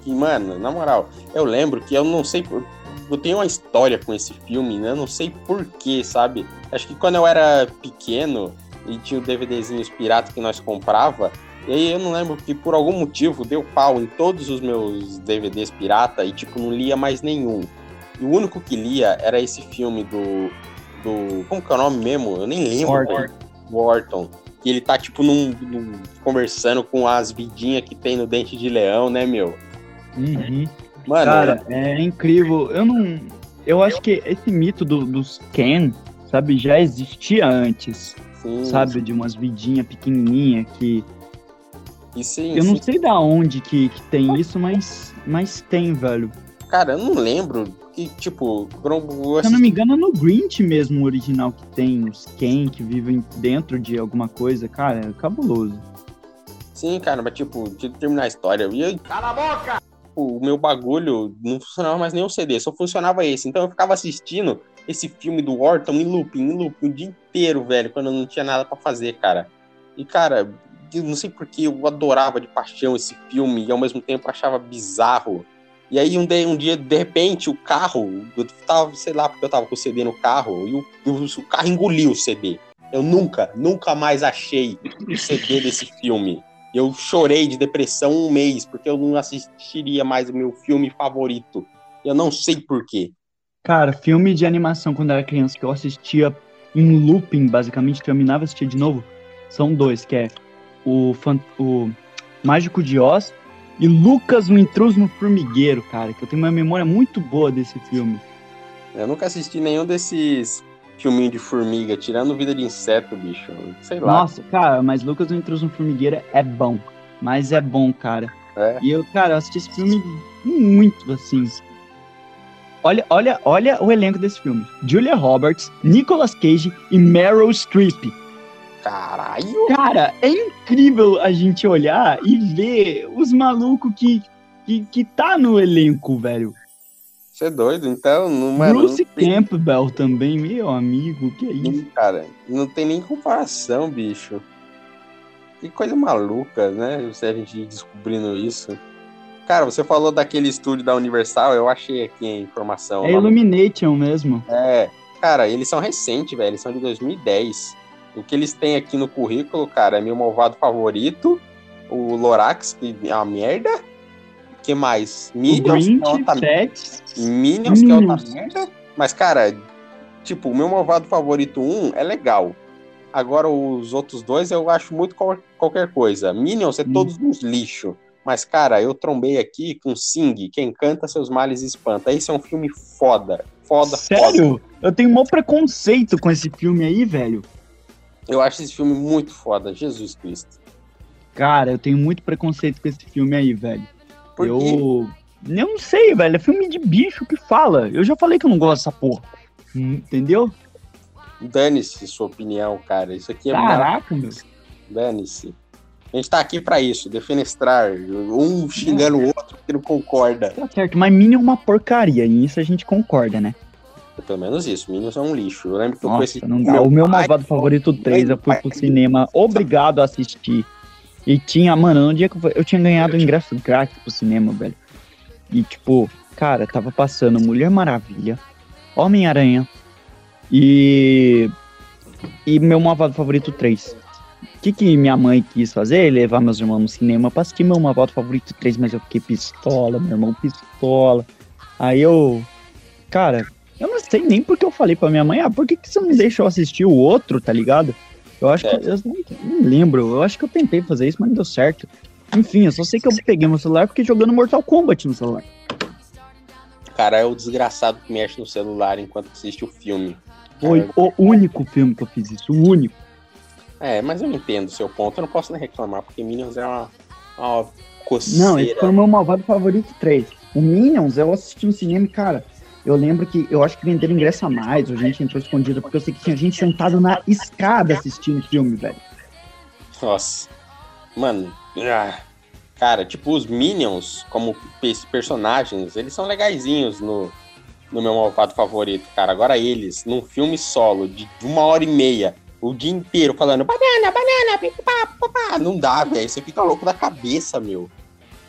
E, mano, na moral, eu lembro que eu não sei. por- Eu tenho uma história com esse filme, né? Eu não sei porquê, sabe? Acho que quando eu era pequeno e tinha o DVDzinhos pirata que nós comprava, e aí eu não lembro que por algum motivo deu pau em todos os meus DVDs pirata e, tipo, não lia mais nenhum. E o único que lia era esse filme do. do como que é o nome mesmo? Eu nem lembro. Orton. velho. Do Orton. E ele tá, tipo, num, num- conversando com as vidinhas que tem no dente de leão, né, meu? Uhum. Mano, Cara, é incrível. Eu não. Eu acho que esse mito do, dos Ken, sabe, já existia antes, sim, sabe? De umas vidinhas pequenininha que. E sim, Eu não sim. sei da onde que, que tem isso, mas, mas tem, velho. Cara, eu não lembro que, tipo, eu Se eu não me engano, é no Grinch mesmo o original que tem os Ken que vivem dentro de alguma coisa. Cara, é cabuloso. Sim, cara, mas tipo, tinha que terminar a história. E eu, Cala a boca! O meu bagulho não funcionava mais nem o CD, só funcionava esse. Então eu ficava assistindo esse filme do Orton em looping, em looping, o dia inteiro, velho, quando eu não tinha nada pra fazer, cara. E, cara, não sei porque eu adorava de paixão esse filme e ao mesmo tempo achava bizarro. E aí um dia, um dia de repente, o carro, eu tava, sei lá, porque eu tava com o CD no carro, e o, o carro engoliu o CD. Eu nunca, nunca mais achei o CD desse filme. Eu chorei de depressão um mês, porque eu não assistiria mais o meu filme favorito. Eu não sei porquê. Cara, filme de animação quando era criança que eu assistia em looping, basicamente, terminava e assistia de novo, são dois, que é o, o Mágico de Oz e Lucas, o Intruso no Formigueiro, cara, que eu tenho uma memória muito boa desse filme. Eu nunca assisti nenhum desses filminhos de formiga, tirando Vida de Inseto, bicho. Sei lá. Nossa, cara, mas Lucas, o Intruso no Formigueiro é bom, mas é bom, cara. É. E eu, cara, eu assisti esse filme muito, assim. Olha, olha, olha o elenco desse filme. Julia Roberts, Nicolas Cage e Meryl Streep. Caralho! Cara, é incrível a gente olhar e ver os malucos que, que, que tá no elenco, velho. Você é doido? Então, não, mano, Bruce não tem, Campbell também, meu amigo, que é isso? cara, não tem nem comparação, bicho. Que coisa maluca, né? Se a gente descobrindo isso. Cara, você falou daquele estúdio da Universal, eu achei aqui a informação. É lá Illumination mesmo. É, cara, eles são recentes, velho. Eles são de 2010. O que eles têm aqui no currículo, cara, é meu malvado favorito. O Lorax, que é uma merda. O que mais? Minions, que Grinch, é outra Pets. Minions, que é outra Minions. merda. Mas, cara, tipo, o meu malvado favorito 1 é legal. Agora, os outros dois eu acho muito qual- qualquer coisa. Minions é Hum. todos uns lixo. Mas, cara, eu trombei aqui com Sing, quem canta seus males espanta. Esse é um filme foda. Foda, foda. Sério? Eu tenho um preconceito com esse filme aí, velho. Eu acho esse filme muito foda, Jesus Cristo. Cara, eu tenho muito preconceito com esse filme aí, velho. Por eu. quê? Eu não sei, velho. É filme de bicho que fala. Eu já falei que eu não gosto dessa porra. Hum, Entendeu? Dane-se sua opinião, cara. Isso aqui é. Caraca, meu. Dane-se. A gente tá aqui pra isso, defenestrar, um xingando o outro que não concorda. Tá certo, mas Minion é uma porcaria, e isso a gente concorda, né? Pelo menos isso, Minions é um lixo. Eu lembro que eu Nossa, conheci não dá. O meu malvado favorito 3, eu fui pro cinema obrigado a assistir. E tinha, mano, no dia que eu, fui- eu tinha ganhado ingresso grátis pro cinema, velho. E tipo, cara, tava passando Mulher Maravilha, Homem-Aranha e. E meu malvado favorito 3. O que, que minha mãe quis fazer? Levar meus irmãos no cinema pra assistir meu malvado favorito 3, mas eu fiquei pistola, meu irmão pistola. Aí eu. Cara, eu não sei nem porque eu falei pra minha mãe, ah, por que, que você não deixa eu assistir o outro, tá ligado? Eu acho que. Eu não, não lembro, eu acho que eu tentei fazer isso, mas não deu certo. Enfim, eu só sei que eu peguei meu celular porque jogando Mortal Kombat no celular. Cara, é o desgraçado que mexe no celular enquanto assiste o filme. Foi o único filme que eu fiz isso, o único. É, mas eu entendo o seu ponto, eu não posso nem reclamar, porque Minions é uma, uma coceira. Não, esse foi o meu malvado favorito 3. O Minions, eu assisti no cinema e, cara, eu lembro que eu acho que venderam ingresso a mais, a gente entrou escondido, porque eu sei que tinha gente sentada na escada assistindo o filme, velho. Nossa. Mano, ah, cara, tipo, os Minions, como pe- personagens, eles são legaisinhos no, no meu malvado favorito, cara. Agora eles, num filme solo de uma hora e meia, o dia inteiro falando banana, banana, pipá, papá, não dá, velho. Você fica louco da cabeça, meu.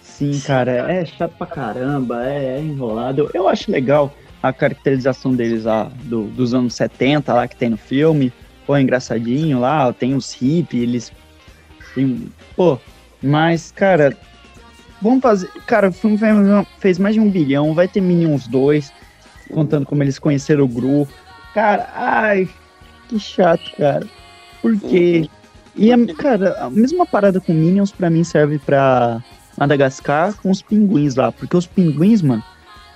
Sim, cara, é chato pra caramba, é, é enrolado. Eu, acho legal a caracterização deles lá do- dos anos 70 lá que tem no filme. Pô, é engraçadinho lá, tem os hippies, eles. Tem, pô, mas, cara, vamos fazer. Cara, o filme fez, fez mais de um bilhão, vai ter Minions 2, contando como eles conheceram o Gru. Cara, ai, que chato, cara. Por quê? E, a, cara, a mesma parada com Minions pra mim serve pra Madagascar com os pinguins lá. Porque os pinguins, mano,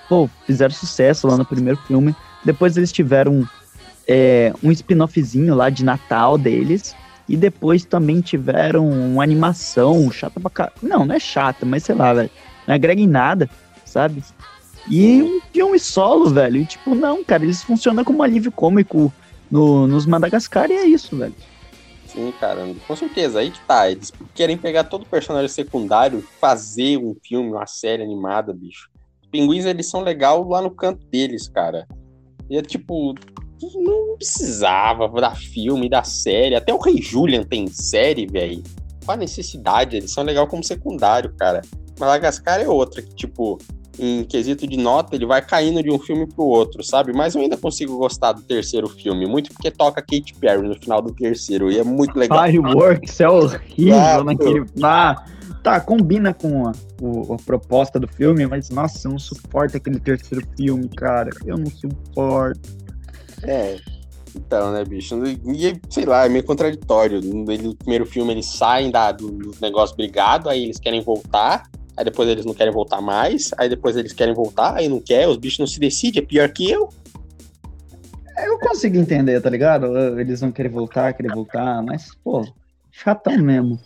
pô, fizeram sucesso lá no primeiro filme. Depois eles tiveram é, um spin-offzinho lá de Natal deles. E depois também tiveram uma animação chata pra caralho. Não, não é chata, mas sei lá, velho. Não agrega em nada, sabe? E um filme solo, velho. E tipo, não, cara, eles funcionam como alívio cômico no, nos Madagascar e é isso, velho. Sim, cara, com certeza. Aí que tá. Eles querem pegar todo personagem secundário fazer um filme, uma série animada, bicho. Os pinguins, eles são legal lá no canto deles, cara. E é tipo, não precisava dar filme, da série. Até o Rei Julian tem série, velho. Qual a necessidade? Eles são legal como secundário, cara. Madagascar é outra, que, tipo, em quesito de nota, ele vai caindo de um filme pro outro, sabe? Mas eu ainda consigo gostar do terceiro filme, muito porque toca Katy Perry no final do terceiro, e é muito legal. Fireworks é horrível naquele. Ah, tá, combina com a, o- a proposta do filme, mas nossa, eu não suporto aquele terceiro filme, cara. Eu não suporto. É. Então, né, bicho? E, sei lá, é meio contraditório. Ele, no primeiro filme eles saem da, do, do negócio brigado, aí eles querem voltar, aí depois eles não querem voltar mais, aí depois eles querem voltar, aí não quer, os bichos não se decidem, é pior que eu. Eu consigo entender, tá ligado? Eles vão querer voltar, querer voltar, mas, pô, chatão mesmo.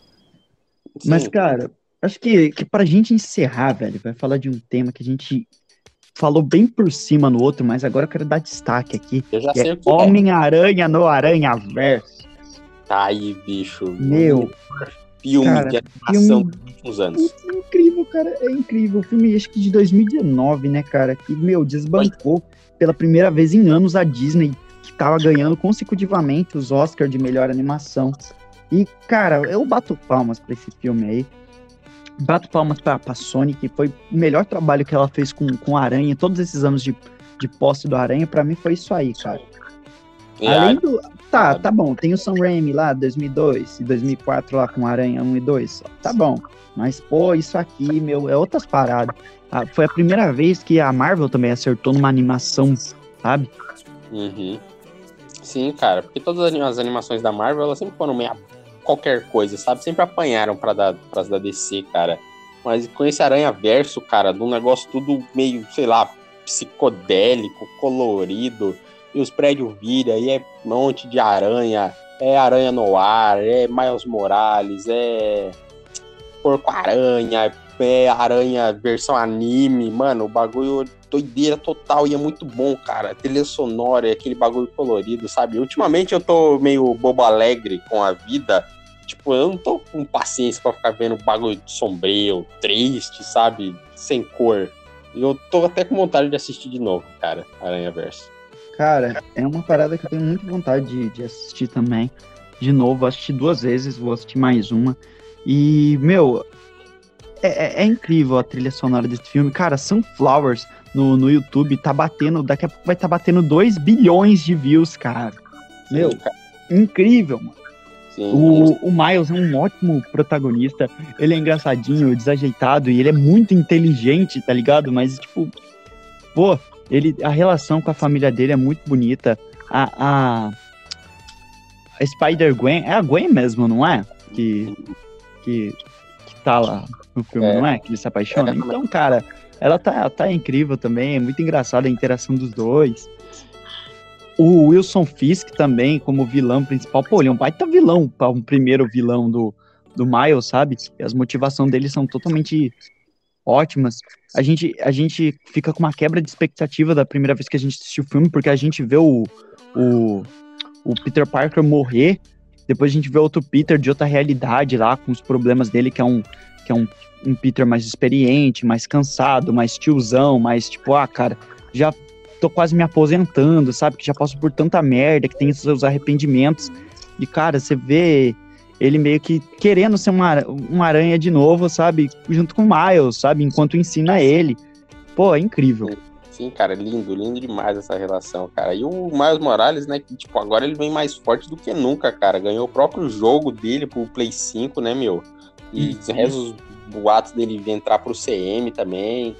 Mas, Sim. cara, acho que, que pra gente encerrar, velho, vai falar de um tema que a gente falou bem por cima no outro, mas agora eu quero dar destaque aqui. Eu já que sei é o que é. Homem-Aranha no Aranha Verso. Tá aí, bicho. Meu, filme cara, de animação filme- dos últimos anos. É incrível, cara, é incrível. O filme, acho que de 2019, né, cara? Que, meu, desbancou pela primeira vez em anos a Disney, que tava ganhando consecutivamente os Oscars de melhor animação. E, cara, eu bato palmas pra esse filme aí. Bato palmas pra, pra Sony, que foi o melhor trabalho que ela fez com, com Aranha, todos esses anos de, de posse do Aranha, pra mim foi isso aí, cara. Além do. Tá, tá bom. Tem o Sam Raimi lá, 2002 e 2004 lá com Aranha 1 e 2. Tá bom. Mas, pô, isso aqui, meu, é outras paradas. Ah, foi a primeira vez que a Marvel também acertou numa animação, sabe? Uhum. Sim, cara, porque todas as anima- as animações da Marvel, elas sempre foram meio qualquer coisa, sabe? Sempre apanharam pra dar, pras da DC, cara. Mas com esse Aranha Verso, cara, de um negócio tudo meio, sei lá, psicodélico, colorido, e os prédios viram, e é monte de aranha, é aranha no ar, é Miles Morales, é porco-aranha, é aranha versão anime, mano, o bagulho doideira total e é muito bom, cara. Trilha sonora e aquele bagulho colorido, sabe? Ultimamente eu tô meio bobo alegre com a vida. tipo, eu não tô com paciência pra ficar vendo bagulho sombrio, triste, sabe? Sem cor. Eu tô até com vontade de assistir de novo, cara, Aranha Verso. Cara, é uma parada que eu tenho muita vontade de, de assistir também. De novo, assisti duas vezes, vou assistir mais uma. E, meu, é, é- é incrível a trilha sonora desse filme. Cara, Sunflowers no, no YouTube tá batendo, daqui a pouco vai estar tá batendo 2 bilhões de views, cara. Meu, Sim, cara, incrível, mano. sim. O, o Miles é um ótimo protagonista. Ele é engraçadinho, desajeitado e ele é muito inteligente, tá ligado? Mas, tipo, pô, ele, a relação com a família dele é muito bonita. A, a, a Spider-Gwen, é a Gwen mesmo, não é? Que, que, que tá lá no filme, É. não é? Que ele se apaixona. É, Então, cara, ela tá, tá incrível também. É muito engraçada a interação dos dois. O Wilson Fisk também, como vilão principal. Pô, ele é um baita vilão um primeiro vilão do, do Miles, sabe? E as motivações dele são totalmente ótimas. A gente, a gente fica com uma quebra de expectativa da primeira vez que a gente assistiu o filme, porque a gente vê o, o, o Peter Parker morrer, depois a gente vê outro Peter de outra realidade lá, com os problemas dele, que é um, que é um, um Peter mais experiente, mais cansado, mais tiozão, mais tipo, ah, cara, já tô quase me aposentando, sabe? Que já passo por tanta merda, que tem seus arrependimentos. E, cara, você vê ele meio que querendo ser uma, uma aranha de novo, sabe? Junto com o Miles, sabe? Enquanto ensina ele. Pô, é incrível. Sim, cara, lindo, lindo demais essa relação, cara. E o Miles Morales, né, que, tipo, agora ele vem mais forte do que nunca, cara. Ganhou o próprio jogo dele pro Play 5, né, meu? E reza os boatos dele entrar pro CM também.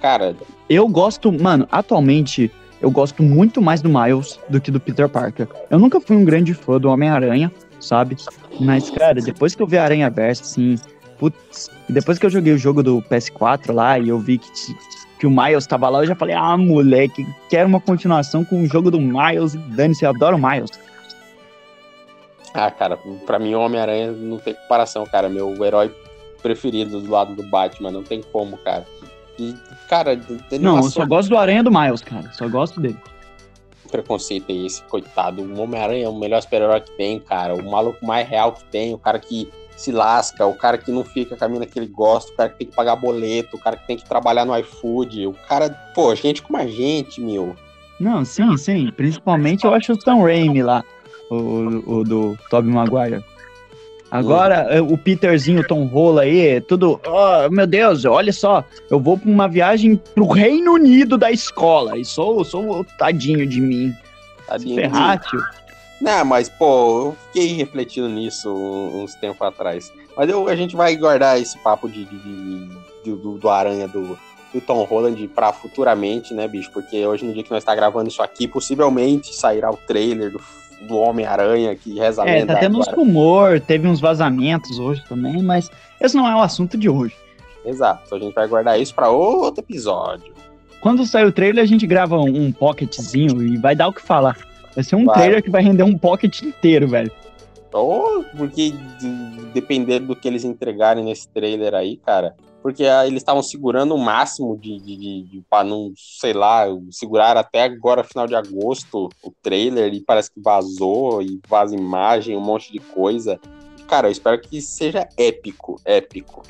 Cara, Eu gosto, mano, atualmente eu gosto muito mais do Miles do que do Peter Parker. Eu nunca fui um grande fã do Homem-Aranha, sabe? Mas, cara, depois que eu vi a Aranha Verso, assim, putz, depois que eu joguei o jogo do PS4 lá e eu vi que, que o Miles tava lá, eu já falei, ah, moleque, quero uma continuação com o jogo do Miles e dane-se, eu adoro o Miles. ah, cara, pra mim o Homem-Aranha não tem comparação, cara. Meu herói preferido do lado do Batman, não tem como, cara. E, cara, Não, eu só gosto do Aranha do Miles, cara, só gosto dele. Preconceito é esse, coitado. O Homem-Aranha é o melhor super-herói que tem, cara. O maluco mais real que tem, o cara que se lasca, o cara que não fica com a mina que ele gosta, o cara que tem que pagar boleto, o cara que tem que trabalhar no iFood, o cara, pô, gente como a gente, meu. Não, sim, sim, principalmente eu acho o Sam Raimi lá, o, o, do Tobey Maguire. Agora, eh, o Peterzinho, o Tom Rola aí, é tudo. Oh, meu Deus, olha só, eu vou pra uma viagem pro Reino Unido da escola. E sou, sou o tadinho de mim. Tadinho. Ferrar, tio. Não, mas, pô, eu fiquei refletindo nisso uns tempos atrás. Mas eu, a gente vai guardar esse papo de, de- de- de- do, do Aranha do, do Tom Holland pra futuramente, né, bicho? Porque hoje no dia que nós tá gravando isso aqui, possivelmente sairá o trailer do, do Homem-Aranha que reza É, tá tendo uns rumor, teve uns vazamentos hoje também, mas esse não é o assunto de hoje. Exato, a gente vai guardar isso pra outro episódio. Quando sair o trailer, a gente grava um, pocketzinho e vai dar o que falar. Vai ser um Vai. trailer que vai render um pocket inteiro, velho. Ou porque de- dependendo do que eles entregarem nesse trailer aí, cara. Porque ah, eles estavam segurando o máximo de, de, de, de para não, sei lá, segurar até agora, final de agosto, o trailer, e parece que vazou, e vaza imagem, um monte de coisa. Cara, eu espero que seja épico, épico.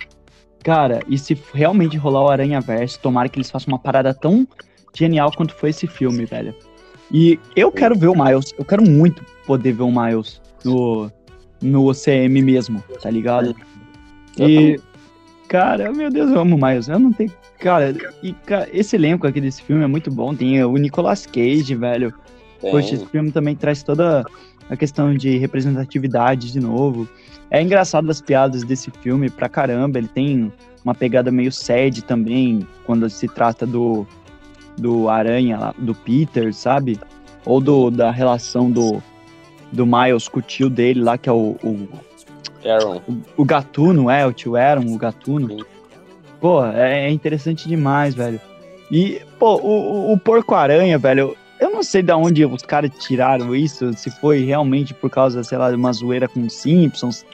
Cara, e se realmente rolar o Aranha Verso, tomara que eles façam uma parada tão genial quanto foi esse filme, velho. E eu quero ver o Miles, eu quero muito poder ver o Miles no, no CM mesmo, tá ligado? Eu E, cara, meu Deus, eu amo o Miles. Eu não tenho. Cara, e ca- esse elenco aqui desse filme é muito bom. Tem o Nicolas Cage, velho. Tem. Poxa, esse filme também traz toda a questão de representatividade de novo. É engraçado as piadas desse filme pra caramba. Ele tem uma pegada meio sad também, quando se trata do, do Aranha, lá, do Peter, sabe? Ou do, da relação do, do Miles com o tio dele lá, que é o, o, Aaron. o Gatuno, é, o tio Aaron, o Gatuno. Sim. Pô, é, é interessante demais, velho. E, pô, o, o- Porco-Aranha, velho, eu não sei de onde os caras tiraram isso, se foi realmente por causa, sei lá, de uma zoeira com os Simpsons,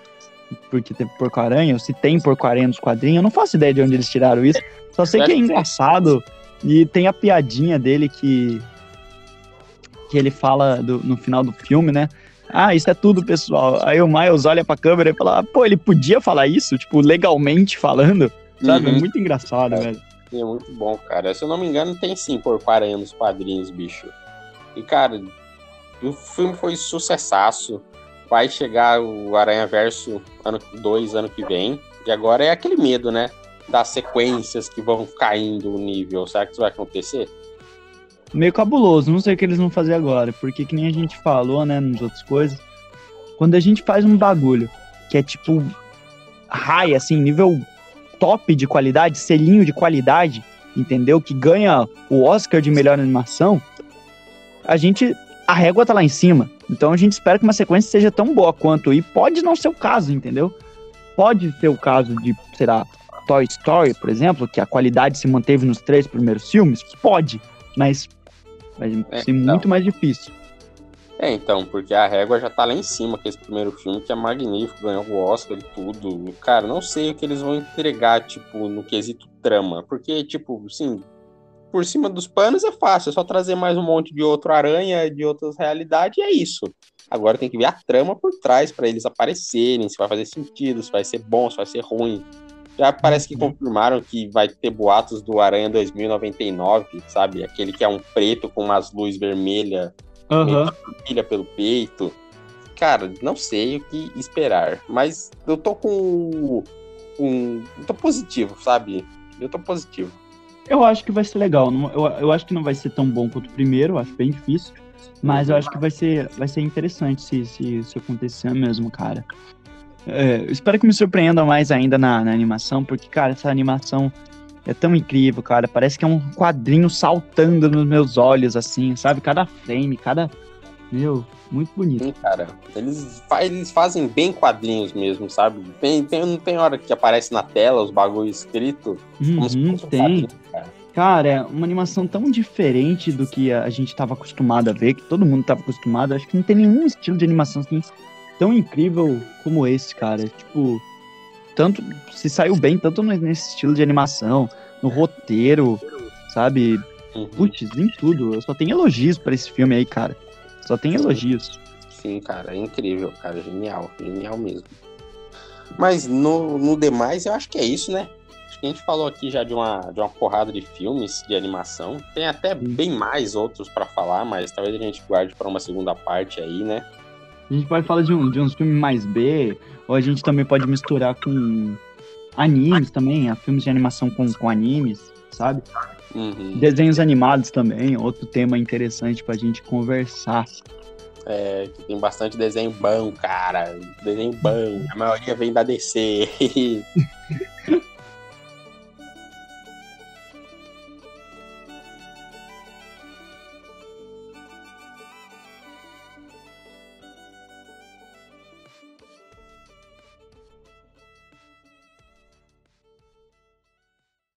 porque teve Porco-Aranha, ou se tem Porco-Aranha nos quadrinhos, eu não faço ideia de onde eles tiraram isso. Só sei que é engraçado e tem a piadinha dele que que ele fala do- no final do filme, né? Ah, isso é tudo, pessoal. Aí o Miles olha pra câmera e fala, pô, ele podia falar isso, tipo, legalmente falando, sabe? Uhum. Muito engraçado, É. velho. É muito bom, cara. Se eu não me engano, tem sim por 40 anos quadrinhos, bicho. E, cara, o filme foi sucessaço. Vai chegar o Aranha Verso ano 2, ano que vem. E agora é aquele medo, né? Das sequências que vão caindo o nível. Será que isso vai acontecer? Meio cabuloso, não sei o que eles vão fazer agora, porque que nem a gente falou, né, nas outras coisas, quando a gente faz um bagulho que é tipo high, assim, nível top de qualidade, selinho de qualidade, entendeu? Que ganha o Oscar de melhor animação, a gente. A régua tá lá em cima. Então a gente espera que uma sequência seja tão boa quanto. E pode não ser o caso, entendeu? Pode ser o caso de, sei lá, Toy Story, por exemplo, que a qualidade se manteve nos três primeiros filmes. Pode, mas vai É, ser então. muito mais difícil. É, então, porque a régua já tá lá em cima, que esse primeiro filme, que é magnífico, ganhou o Oscar e tudo. Cara, não sei o que eles vão entregar, tipo, no quesito trama. Porque, tipo, assim, por cima dos panos é fácil, é só trazer mais um monte de outro aranha, de outras realidades, e é isso. Agora tem que ver a trama por trás pra eles aparecerem, se vai fazer sentido, se vai ser bom, se vai ser ruim. Já parece que confirmaram que vai ter boatos do Aranha 2099, sabe? Aquele que é um preto com umas luzes vermelhas Aham. pilha pelo peito. Cara, não sei o que esperar, mas eu tô com um, eu tô positivo, sabe? Eu tô positivo. Eu acho que vai ser legal. Eu, eu acho que não vai ser tão bom quanto o primeiro, acho bem difícil. Mas eu acho que vai ser, vai ser interessante se, se, se acontecer mesmo, cara. É, espero que me surpreenda mais ainda na, na animação, porque, cara, essa animação é tão incrível, cara. Parece que é um quadrinho saltando nos meus olhos, assim, sabe? Cada frame, cada. Meu, muito bonito. Sim, cara. Eles, eles fazem bem quadrinhos mesmo, sabe? Tem, tem, não tem hora que aparece na tela os bagulhos escritos. Uhum, um tem. cara. Cara, é uma animação tão diferente do que a gente tava acostumado a ver, que todo mundo tava acostumado. Acho que não tem nenhum estilo de animação assim tão incrível como esse, cara. Tipo, tanto se saiu bem tanto nesse estilo de animação, no roteiro, sabe? Uhum. Putz, em tudo. Eu só tenho elogios pra esse filme aí, cara. Só tem elogios. Sim, cara, é incrível, cara. Genial, genial mesmo. Mas no, no demais, eu acho que é isso, né? Acho que a gente falou aqui já de uma, de uma porrada de filmes de animação. Tem até bem mais outros pra falar, mas talvez a gente guarde pra uma segunda parte aí, né? A gente pode falar de, um, de uns filmes mais B, ou a gente também pode misturar com animes também, a filmes de animação com, com animes, sabe? Uhum. Desenhos animados também, outro tema interessante pra gente conversar. É, que tem bastante desenho bom, cara. Desenho bom. A maioria vem da DC.